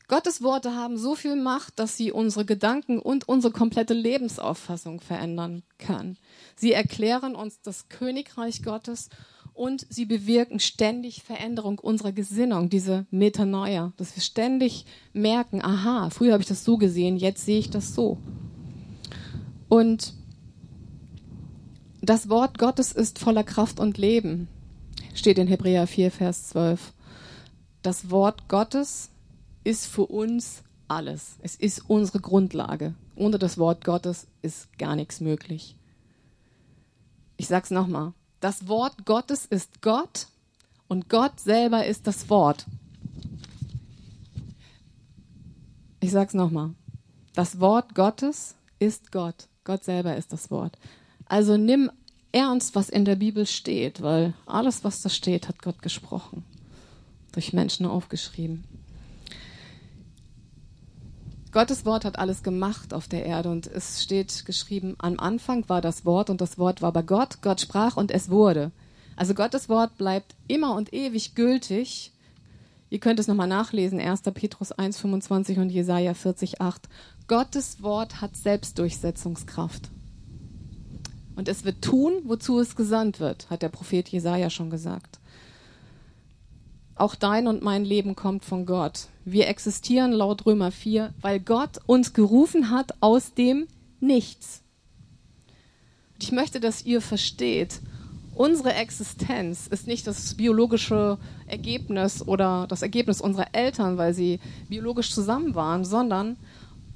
A: Gottes Worte haben so viel Macht, dass sie unsere Gedanken und unsere komplette Lebensauffassung verändern kann. Sie erklären uns das Königreich Gottes und sie bewirken ständig Veränderung unserer Gesinnung, diese Metanoia, dass wir ständig merken, aha, früher habe ich das so gesehen, jetzt sehe ich das so. Und das Wort Gottes ist voller Kraft und Leben, steht in Hebräer 4, Vers 12 das Wort Gottes ist für uns alles. Es ist unsere Grundlage. Ohne das Wort Gottes ist gar nichts möglich. Ich sage es nochmal. Das Wort Gottes ist Gott und Gott selber ist das Wort. Ich sage es nochmal. Das Wort Gottes ist Gott. Gott selber ist das Wort. Also nimm ernst, was in der Bibel steht, weil alles, was da steht, hat Gott gesprochen durch Menschen aufgeschrieben. Gottes Wort hat alles gemacht auf der Erde und es steht geschrieben, am Anfang war das Wort und das Wort war bei Gott, Gott sprach und es wurde. Also Gottes Wort bleibt immer und ewig gültig, Ihr könnt es nochmal nachlesen, 1. Petrus 1, 25 und Jesaja 40, 8. Gottes Wort hat Selbstdurchsetzungskraft. Und es wird tun, wozu es gesandt wird, hat der Prophet Jesaja schon gesagt. Auch dein und mein Leben kommt von Gott. Wir existieren laut Römer 4, weil Gott uns gerufen hat aus dem Nichts. Ich möchte, dass ihr versteht, unsere Existenz ist nicht das biologische Ergebnis oder das Ergebnis unserer Eltern, weil sie biologisch zusammen waren, sondern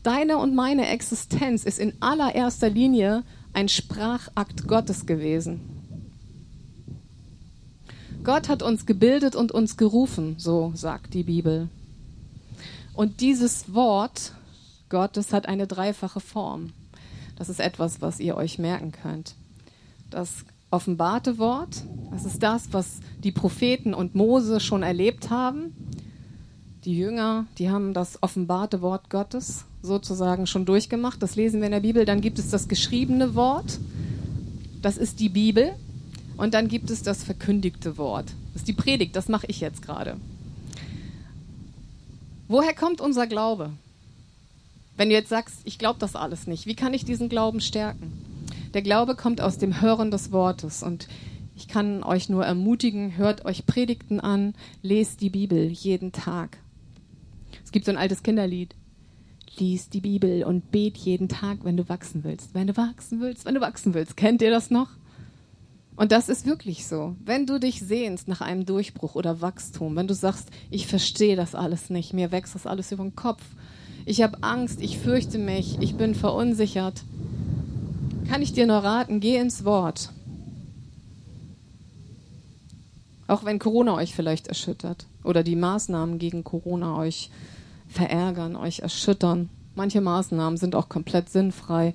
A: deine und meine Existenz ist in allererster Linie ein Sprachakt Gottes gewesen. Gott hat uns gebildet und uns gerufen, so sagt die Bibel. Und dieses Wort Gottes hat eine dreifache Form. Das ist etwas, was ihr euch merken könnt. Das offenbarte Wort, das ist das, was die Propheten und Mose schon erlebt haben. Die Jünger, die haben das offenbarte Wort Gottes sozusagen schon durchgemacht. Das lesen wir in der Bibel. Dann gibt es das geschriebene Wort. Das ist die Bibel. Und dann gibt es das verkündigte Wort. Das ist die Predigt. Das mache ich jetzt gerade. Woher kommt unser Glaube? Wenn du jetzt sagst, ich glaube das alles nicht, wie kann ich diesen Glauben stärken? Der Glaube kommt aus dem Hören des Wortes und ich kann euch nur ermutigen, hört euch Predigten an, lest die Bibel jeden Tag. Es gibt so ein altes Kinderlied. Lies die Bibel und bet jeden Tag, wenn du wachsen willst. Wenn du wachsen willst, wenn du wachsen willst. Kennt ihr das noch? Und das ist wirklich so. Wenn du dich sehnst nach einem Durchbruch oder Wachstum, wenn du sagst, ich verstehe das alles nicht, mir wächst das alles über den Kopf, ich habe Angst, ich fürchte mich, ich bin verunsichert, kann ich dir nur raten, geh ins Wort. Auch wenn Corona euch vielleicht erschüttert oder die Maßnahmen gegen Corona euch verärgern, euch erschüttern. Manche Maßnahmen sind auch komplett sinnfrei,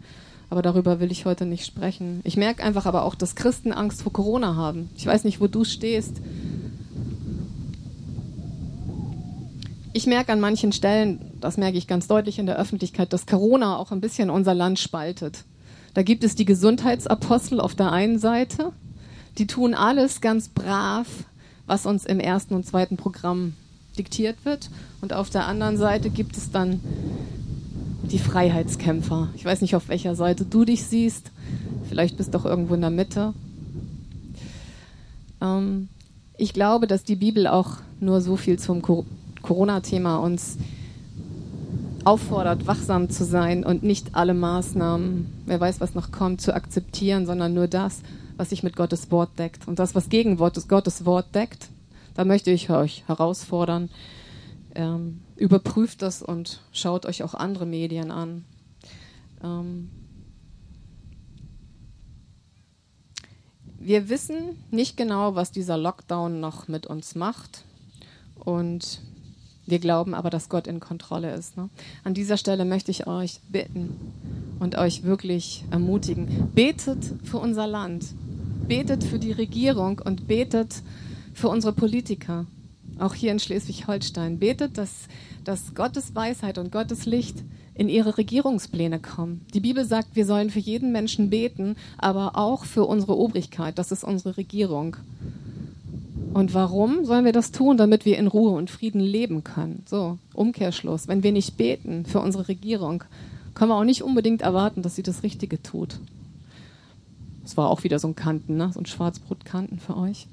A: aber darüber will ich heute nicht sprechen. Ich merke einfach aber auch, dass Christen Angst vor Corona haben. Ich weiß nicht, wo du stehst. Ich merke an manchen Stellen, das merke ich ganz deutlich in der Öffentlichkeit, dass Corona auch ein bisschen unser Land spaltet. Da gibt es die Gesundheitsapostel auf der einen Seite, die tun alles ganz brav, was uns im ersten und zweiten Programm diktiert wird. Und auf der anderen Seite gibt es dann die Freiheitskämpfer. Ich weiß nicht, auf welcher Seite du dich siehst. Vielleicht bist du doch irgendwo in der Mitte. Ähm, ich glaube, dass die Bibel auch nur so viel zum Corona-Thema uns auffordert, wachsam zu sein und nicht alle Maßnahmen, wer weiß, was noch kommt, zu akzeptieren, sondern nur das, was sich mit Gottes Wort deckt. Und das, was gegen Gottes Wort deckt, da möchte ich euch herausfordern. Ähm, überprüft das und schaut euch auch andere Medien an. Ähm, wir wissen nicht genau, was dieser Lockdown noch mit uns macht. Und wir glauben aber, dass Gott in Kontrolle ist. Ne? An dieser Stelle möchte ich euch bitten und euch wirklich ermutigen. Betet für unser Land. Betet für die Regierung und betet für unsere Politiker. Auch hier in Schleswig-Holstein. Betet, dass, dass Gottes Weisheit und Gottes Licht in ihre Regierungspläne kommen. Die Bibel sagt, wir sollen für jeden Menschen beten, aber auch für unsere Obrigkeit. Das ist unsere Regierung. Und warum sollen wir das tun? Damit wir in Ruhe und Frieden leben können. So, Umkehrschluss. Wenn wir nicht beten für unsere Regierung, können wir auch nicht unbedingt erwarten, dass sie das Richtige tut. Das war auch wieder so ein Kanten, ne? so ein Schwarzbrotkanten für euch.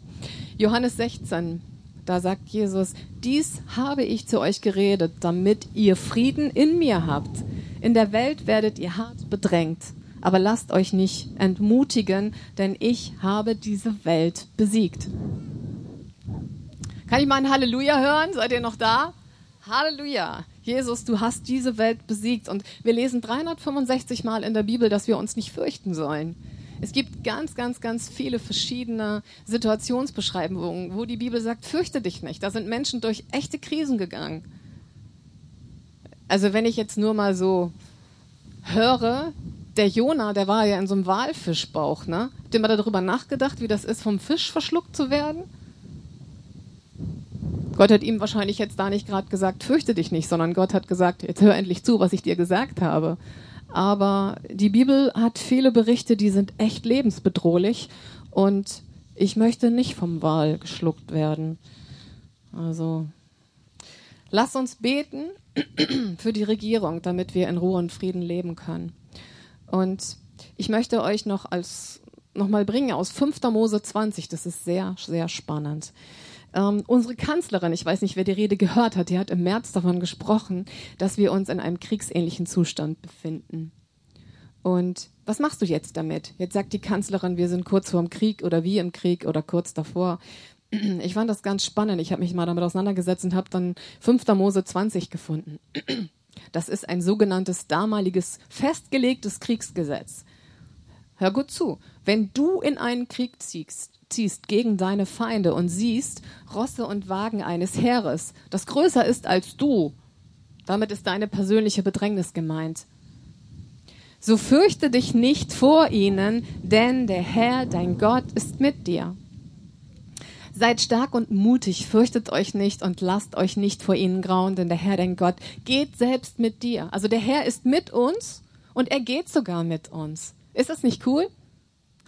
A: Johannes 16, da sagt Jesus, dies habe ich zu euch geredet, damit ihr Frieden in mir habt. In der Welt werdet ihr hart bedrängt, aber lasst euch nicht entmutigen, denn ich habe diese Welt besiegt. Kann ich mal ein Halleluja hören? Seid ihr noch da? Halleluja. Jesus, du hast diese Welt besiegt. Und wir lesen 365 Mal in der Bibel, dass wir uns nicht fürchten sollen. Es gibt ganz, ganz, ganz viele verschiedene Situationsbeschreibungen, wo die Bibel sagt, fürchte dich nicht. Da sind Menschen durch echte Krisen gegangen. Also wenn ich jetzt nur mal so höre, der Jona, der war ja in so einem Walfischbauch, ne? Habt ihr mal darüber nachgedacht, wie das ist, vom Fisch verschluckt zu werden? Gott hat ihm wahrscheinlich jetzt da nicht gerade gesagt, fürchte dich nicht, sondern Gott hat gesagt, jetzt hör endlich zu, was ich dir gesagt habe. Aber die Bibel hat viele Berichte, die sind echt lebensbedrohlich und ich möchte nicht vom Wal geschluckt werden. Also Lass uns beten für die Regierung, damit wir in Ruhe und Frieden leben können. Und ich möchte euch noch als nochmal bringen aus 5. Mose 20. Das ist sehr, sehr spannend. Ähm, unsere Kanzlerin, ich weiß nicht, wer die Rede gehört hat, die hat im März davon gesprochen, dass wir uns in einem kriegsähnlichen Zustand befinden. Und was machst du jetzt damit? Jetzt sagt die Kanzlerin, wir sind kurz vor dem Krieg oder wie im Krieg oder kurz davor. Ich fand das ganz spannend. Ich habe mich mal damit auseinandergesetzt und habe dann 5. Mose 20 gefunden. Das ist ein sogenanntes damaliges festgelegtes Kriegsgesetz. Hör gut zu. Wenn du in einen Krieg ziehst, ziehst gegen deine Feinde und siehst Rosse und Wagen eines Heeres, das größer ist als du, damit ist deine persönliche Bedrängnis gemeint. So fürchte dich nicht vor ihnen, denn der Herr, dein Gott, ist mit dir. Seid stark und mutig, fürchtet euch nicht und lasst euch nicht vor ihnen grauen, denn der Herr, dein Gott, geht selbst mit dir. Also der Herr ist mit uns und er geht sogar mit uns. Ist das nicht cool?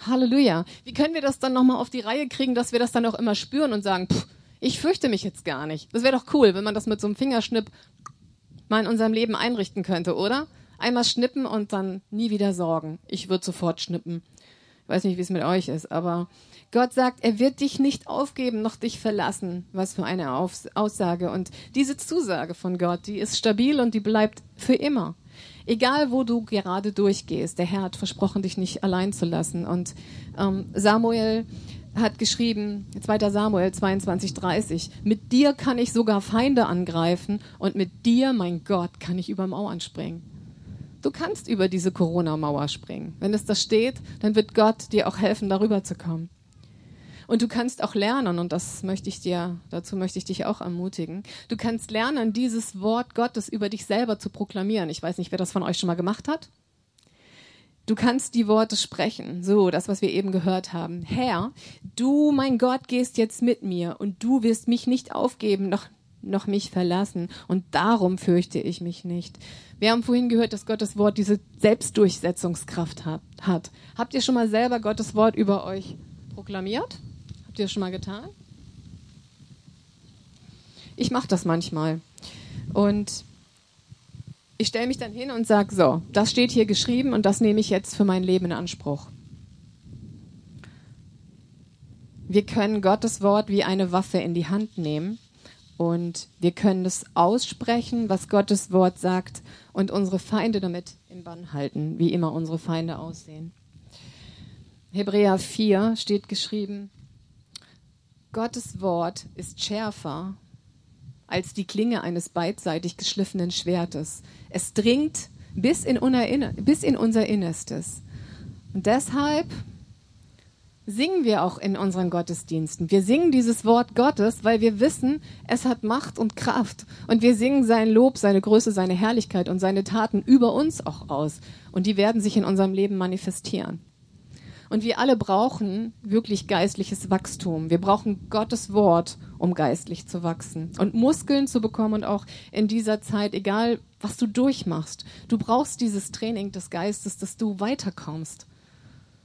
A: Halleluja. Wie können wir das dann nochmal auf die Reihe kriegen, dass wir das dann auch immer spüren und sagen, pff, ich fürchte mich jetzt gar nicht. Das wäre doch cool, wenn man das mit so einem Fingerschnipp mal in unserem Leben einrichten könnte, oder? Einmal schnippen und dann nie wieder sorgen. Ich würde sofort schnippen. Ich weiß nicht, wie es mit euch ist, aber Gott sagt, er wird dich nicht aufgeben, noch dich verlassen. Was für eine Aussage. Und diese Zusage von Gott, die ist stabil und die bleibt für immer. Egal, wo du gerade durchgehst, der Herr hat versprochen, dich nicht allein zu lassen. Und ähm, Samuel hat geschrieben, 2. Samuel 22, 30, mit dir kann ich sogar Feinde angreifen und mit dir, mein Gott, kann ich über Mauern springen. Du kannst über diese Corona-Mauer springen. Wenn es da steht, dann wird Gott dir auch helfen, darüber zu kommen. Und du kannst auch lernen, und das möchte ich dir, dazu möchte ich dich auch ermutigen. Du kannst lernen, dieses Wort Gottes über dich selber zu proklamieren. Ich weiß nicht, wer das von euch schon mal gemacht hat. Du kannst die Worte sprechen. So, das, was wir eben gehört haben. Herr, du, mein Gott, gehst jetzt mit mir und du wirst mich nicht aufgeben, noch, noch mich verlassen. Und darum fürchte ich mich nicht. Wir haben vorhin gehört, dass Gottes Wort diese Selbstdurchsetzungskraft hat. Habt ihr schon mal selber Gottes Wort über euch proklamiert? Ihr das schon mal getan? Ich mache das manchmal. Und ich stelle mich dann hin und sage, so, das steht hier geschrieben und das nehme ich jetzt für mein Leben in Anspruch. Wir können Gottes Wort wie eine Waffe in die Hand nehmen und wir können es aussprechen, was Gottes Wort sagt und unsere Feinde damit in Bann halten, wie immer unsere Feinde aussehen. Hebräer 4 steht geschrieben, Gottes Wort ist schärfer als die Klinge eines beidseitig geschliffenen Schwertes. Es dringt bis in, bis in unser Innerstes. Und deshalb singen wir auch in unseren Gottesdiensten. Wir singen dieses Wort Gottes, weil wir wissen, es hat Macht und Kraft. Und wir singen sein Lob, seine Größe, seine Herrlichkeit und seine Taten über uns auch aus. Und die werden sich in unserem Leben manifestieren. Und wir alle brauchen wirklich geistliches Wachstum. Wir brauchen Gottes Wort, um geistlich zu wachsen und Muskeln zu bekommen und auch in dieser Zeit, egal was du durchmachst, du brauchst dieses Training des Geistes, dass du weiterkommst.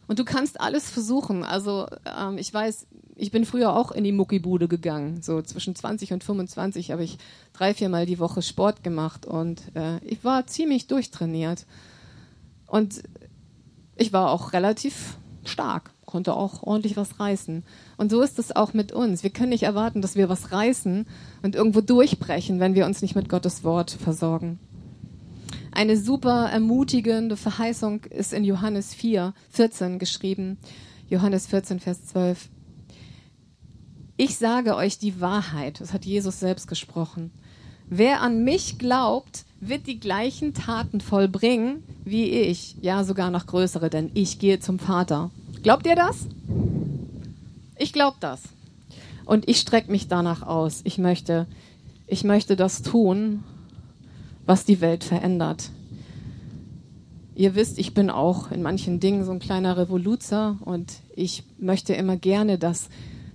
A: Und du kannst alles versuchen. Also ähm, ich weiß, ich bin früher auch in die Muckibude gegangen. So zwischen 20 und 25 habe ich drei, viermal die Woche Sport gemacht und äh, ich war ziemlich durchtrainiert. Und ich war auch relativ stark, konnte auch ordentlich was reißen. Und so ist es auch mit uns. Wir können nicht erwarten, dass wir was reißen und irgendwo durchbrechen, wenn wir uns nicht mit Gottes Wort versorgen. Eine super ermutigende Verheißung ist in Johannes 4, 14 geschrieben. Johannes 14, Vers 12. Ich sage euch die Wahrheit. Das hat Jesus selbst gesprochen. Wer an mich glaubt, wird die gleichen Taten vollbringen wie ich, ja sogar noch größere, denn ich gehe zum Vater. Glaubt ihr das? Ich glaube das. Und ich strecke mich danach aus. Ich möchte, ich möchte das tun, was die Welt verändert. Ihr wisst, ich bin auch in manchen Dingen so ein kleiner Revoluzer und ich möchte immer gerne, dass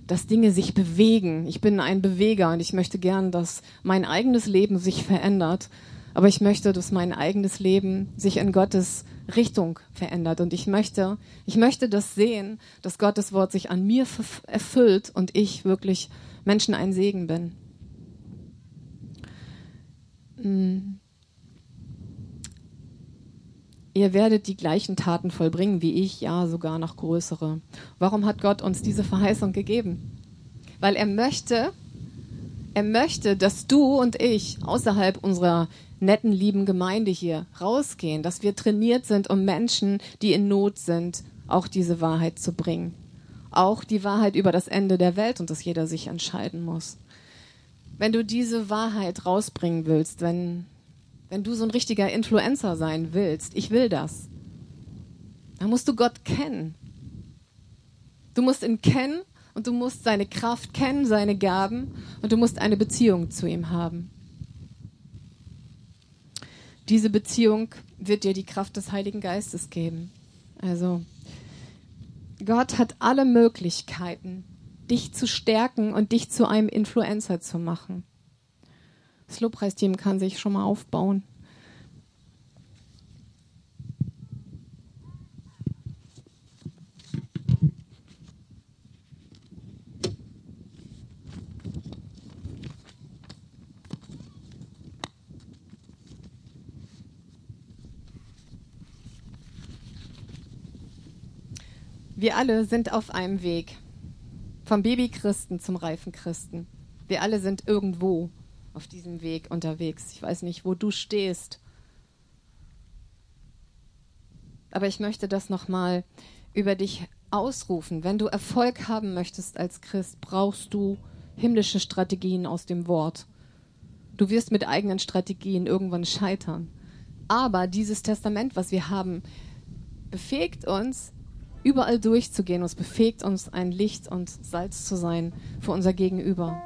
A: dass Dinge sich bewegen. Ich bin ein Beweger und ich möchte gern, dass mein eigenes Leben sich verändert. Aber ich möchte, dass mein eigenes Leben sich in Gottes Richtung verändert. Und ich möchte, ich möchte das sehen, dass Gottes Wort sich an mir erfüllt und ich wirklich Menschen ein Segen bin. mm, ihr werdet die gleichen Taten vollbringen wie ich, ja sogar noch größere. Warum hat Gott uns diese Verheißung gegeben? Weil er möchte, er möchte, dass du und ich außerhalb unserer netten, lieben Gemeinde hier rausgehen, dass wir trainiert sind, um Menschen, die in Not sind, auch diese Wahrheit zu bringen. Auch die Wahrheit über das Ende der Welt und dass jeder sich entscheiden muss. Wenn du diese Wahrheit rausbringen willst, wenn, wenn du so ein richtiger Influencer sein willst, ich will das, dann musst du Gott kennen. Du musst ihn kennen und du musst seine Kraft kennen, seine Gaben und du musst eine Beziehung zu ihm haben. Diese Beziehung wird dir die Kraft des Heiligen Geistes geben. Also Gott hat alle Möglichkeiten, dich zu stärken und dich zu einem Influencer zu machen. Das Lobpreisteam kann sich schon mal aufbauen. Wir alle sind auf einem Weg. Vom Babychristen zum reifen Christen. Wir alle sind irgendwo auf diesem Weg unterwegs. Ich weiß nicht, wo du stehst. Aber ich möchte das nochmal über dich ausrufen. Wenn du Erfolg haben möchtest als Christ, brauchst du himmlische Strategien aus dem Wort. Du wirst mit eigenen Strategien irgendwann scheitern. Aber dieses Testament, was wir haben, befähigt uns, überall durchzugehen. Es befähigt uns, ein Licht und Salz zu sein für unser Gegenüber.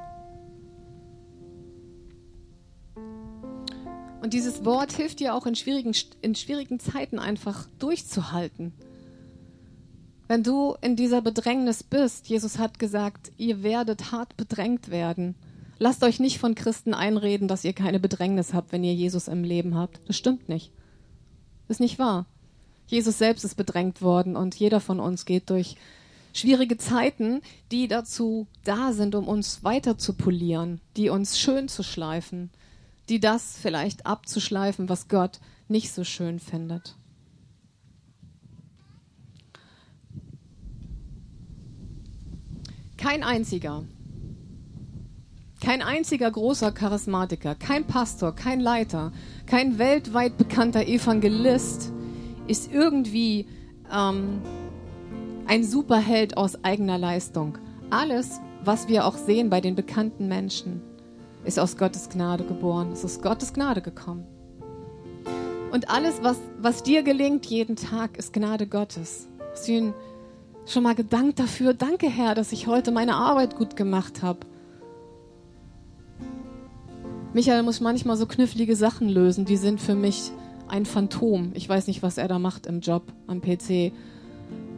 A: Und dieses Wort hilft dir auch in schwierigen, in schwierigen Zeiten einfach durchzuhalten. Wenn du in dieser Bedrängnis bist, Jesus hat gesagt, ihr werdet hart bedrängt werden. Lasst euch nicht von Christen einreden, dass ihr keine Bedrängnis habt, wenn ihr Jesus im Leben habt. Das stimmt nicht. Das ist nicht wahr. Jesus selbst ist bedrängt worden und jeder von uns geht durch schwierige Zeiten, die dazu da sind, um uns weiter zu polieren, die uns schön zu schleifen, die das vielleicht abzuschleifen, was Gott nicht so schön findet. Kein einziger, kein einziger großer Charismatiker, kein Pastor, kein Leiter, kein weltweit bekannter Evangelist ist irgendwie ähm, ein Superheld aus eigener Leistung. Alles, was wir auch sehen bei den bekannten Menschen, ist aus Gottes Gnade geboren, ist aus Gottes Gnade gekommen. Und alles, was, was dir gelingt jeden Tag, ist Gnade Gottes. Hast du ihn schon mal gedankt dafür? Danke, Herr, dass ich heute meine Arbeit gut gemacht habe. Michael muss manchmal so knifflige Sachen lösen, die sind für mich ein Phantom. Ich weiß nicht, was er da macht im Job am PC.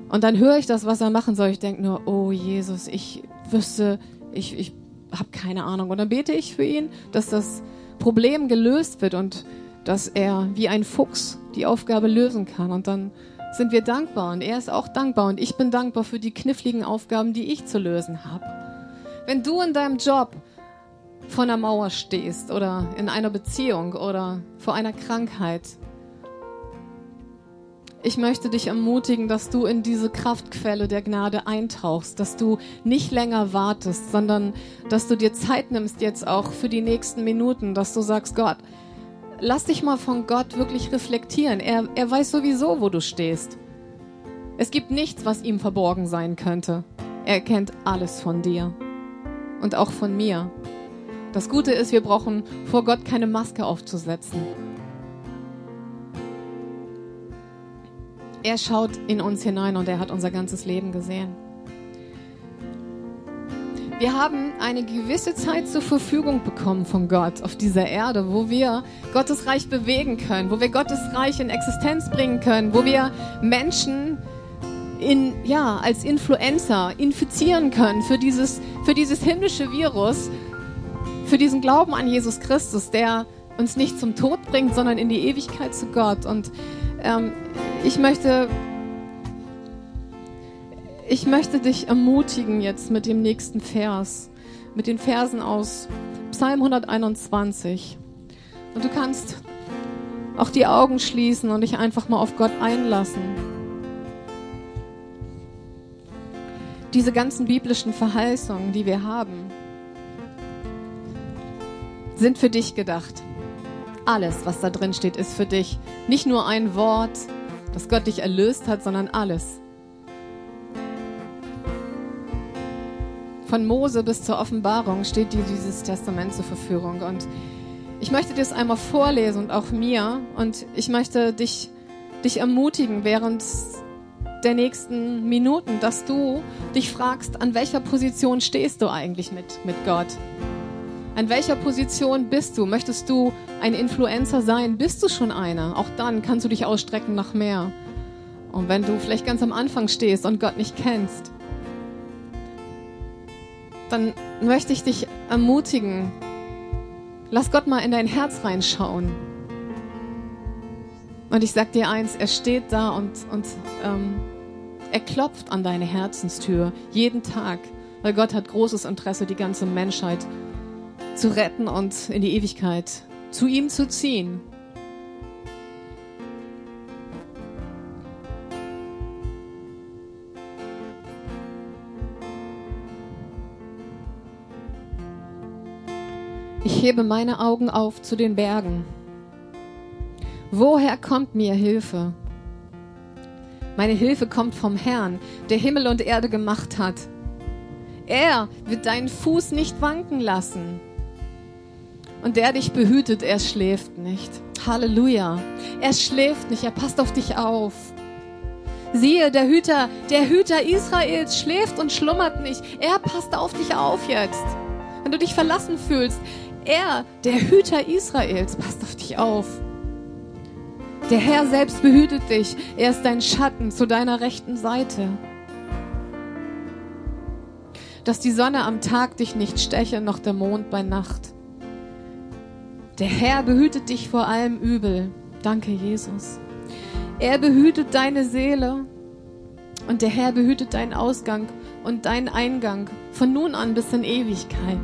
A: Und dann höre ich das, was er machen soll. Ich denke nur, oh Jesus, ich wüsste, ich, ich habe keine Ahnung. Und dann bete ich für ihn, dass das Problem gelöst wird und dass er wie ein Fuchs die Aufgabe lösen kann. Und dann sind wir dankbar und er ist auch dankbar und ich bin dankbar für die kniffligen Aufgaben, die ich zu lösen habe. Wenn du in deinem Job vor einer Mauer stehst oder in einer Beziehung oder vor einer Krankheit. Ich möchte dich ermutigen, dass du in diese Kraftquelle der Gnade eintauchst, dass du nicht länger wartest, sondern dass du dir Zeit nimmst jetzt auch für die nächsten Minuten, dass du sagst, Gott, lass dich mal von Gott wirklich reflektieren. Er, er weiß sowieso, wo du stehst. Es gibt nichts, was ihm verborgen sein könnte. Er kennt alles von dir und auch von mir. Das Gute ist, wir brauchen vor Gott keine Maske aufzusetzen. Er schaut in uns hinein und er hat unser ganzes Leben gesehen. Wir haben eine gewisse Zeit zur Verfügung bekommen von Gott auf dieser Erde, wo wir Gottes Reich bewegen können, wo wir Gottes Reich in Existenz bringen können, wo wir Menschen in, ja, als Influencer infizieren können für dieses, für dieses himmlische Virus, für diesen Glauben an Jesus Christus, der uns nicht zum Tod bringt, sondern in die Ewigkeit zu Gott. Und ähm, ich möchte, ich möchte dich ermutigen jetzt mit dem nächsten Vers, mit den Versen aus Psalm 121, Und du kannst auch die Augen schließen und dich einfach mal auf Gott einlassen. Diese ganzen biblischen Verheißungen, die wir haben, sind für dich gedacht. Alles, was da drin steht, ist für dich. Nicht nur ein Wort, dass Gott dich erlöst hat, sondern alles. Von Mose bis zur Offenbarung steht dir dieses Testament zur Verfügung. Und ich möchte dir es einmal vorlesen und auch mir. Und ich möchte dich, dich ermutigen während der nächsten Minuten, dass du dich fragst, an welcher Position stehst du eigentlich mit, mit Gott? An welcher Position bist du? Möchtest du ein Influencer sein? Bist du schon einer? Auch dann kannst du dich ausstrecken nach mehr. Und wenn du vielleicht ganz am Anfang stehst und Gott nicht kennst, dann möchte ich dich ermutigen, lass Gott mal in dein Herz reinschauen. Und ich sag dir eins, er steht da und, und ähm, er klopft an deine Herzenstür jeden Tag, weil Gott hat großes Interesse, die ganze Menschheit zu retten und in die Ewigkeit zu ihm zu ziehen. Ich hebe meine Augen auf zu den Bergen. Woher kommt mir Hilfe? Meine Hilfe kommt vom Herrn, der Himmel und Erde gemacht hat. Er wird deinen Fuß nicht wanken lassen. Und der dich behütet, er schläft nicht. Halleluja. Er schläft nicht, er passt auf dich auf. Siehe, der Hüter, der Hüter Israels schläft und schlummert nicht. Er passt auf dich auf jetzt. Wenn du dich verlassen fühlst, er, der Hüter Israels, passt auf dich auf. Der Herr selbst behütet dich. Er ist dein Schatten zu deiner rechten Seite. Dass die Sonne am Tag dich nicht steche, noch der Mond bei Nacht. Der Herr behütet dich vor allem Übel. Danke, Jesus. Er behütet deine Seele und der Herr behütet deinen Ausgang und deinen Eingang von nun an bis in Ewigkeit.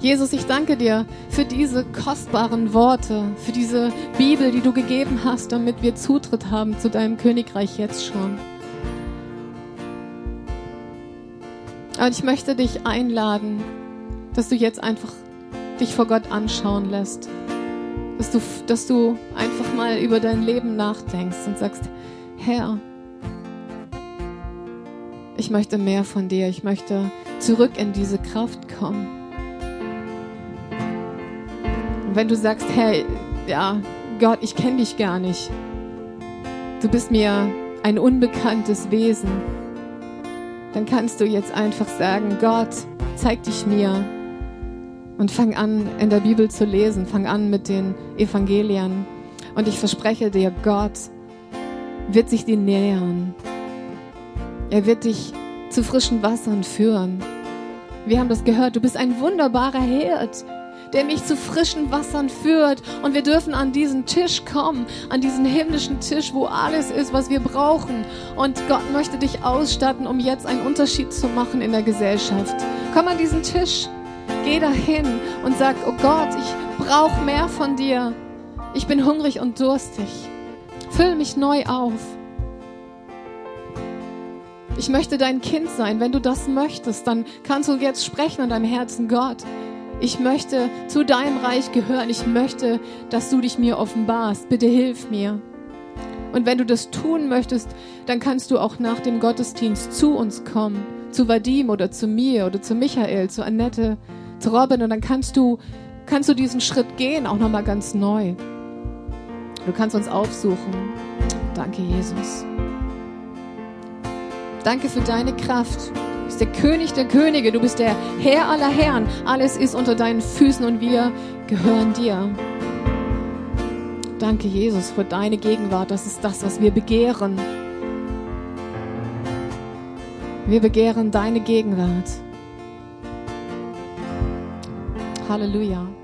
A: Jesus, ich danke dir für diese kostbaren Worte, für diese Bibel, die du gegeben hast, damit wir Zutritt haben zu deinem Königreich jetzt schon. Und ich möchte dich einladen, dass du jetzt einfach dich vor Gott anschauen lässt. Dass du, dass du einfach mal über dein Leben nachdenkst und sagst, Herr, ich möchte mehr von dir, ich möchte zurück in diese Kraft kommen. Und wenn du sagst, Herr, ja, Gott, ich kenne dich gar nicht. Du bist mir ein unbekanntes Wesen. Dann kannst du jetzt einfach sagen, Gott, zeig dich mir und fang an, in der Bibel zu lesen. Fang an mit den Evangelien. Und ich verspreche dir, Gott wird sich dir nähern. Er wird dich zu frischen Wassern führen. Wir haben das gehört. Du bist ein wunderbarer Herd, der mich zu frischen Wassern führt. Und wir dürfen an diesen Tisch kommen, an diesen himmlischen Tisch, wo alles ist, was wir brauchen. Und Gott möchte dich ausstatten, um jetzt einen Unterschied zu machen in der Gesellschaft. Komm an diesen Tisch. Geh dahin und sag, oh Gott, ich brauche mehr von dir. Ich bin hungrig und durstig. Füll mich neu auf. Ich möchte dein Kind sein. Wenn du das möchtest, dann kannst du jetzt sprechen in deinem Herzen, Gott. Ich möchte zu deinem Reich gehören. Ich möchte, dass du dich mir offenbarst. Bitte hilf mir. Und wenn du das tun möchtest, dann kannst du auch nach dem Gottesdienst zu uns kommen. Zu Vadim oder zu mir oder zu Michael, zu Annette, zu Robin und dann kannst du, kannst du diesen Schritt gehen, auch nochmal ganz neu. Du kannst uns aufsuchen. Danke, Jesus. Danke für deine Kraft. Du bist der König der Könige. Du bist der Herr aller Herren. Alles ist unter deinen Füßen und wir gehören dir. Danke, Jesus, für deine Gegenwart. Das ist das, was wir begehren. Wir begehren deine Gegenwart. Halleluja.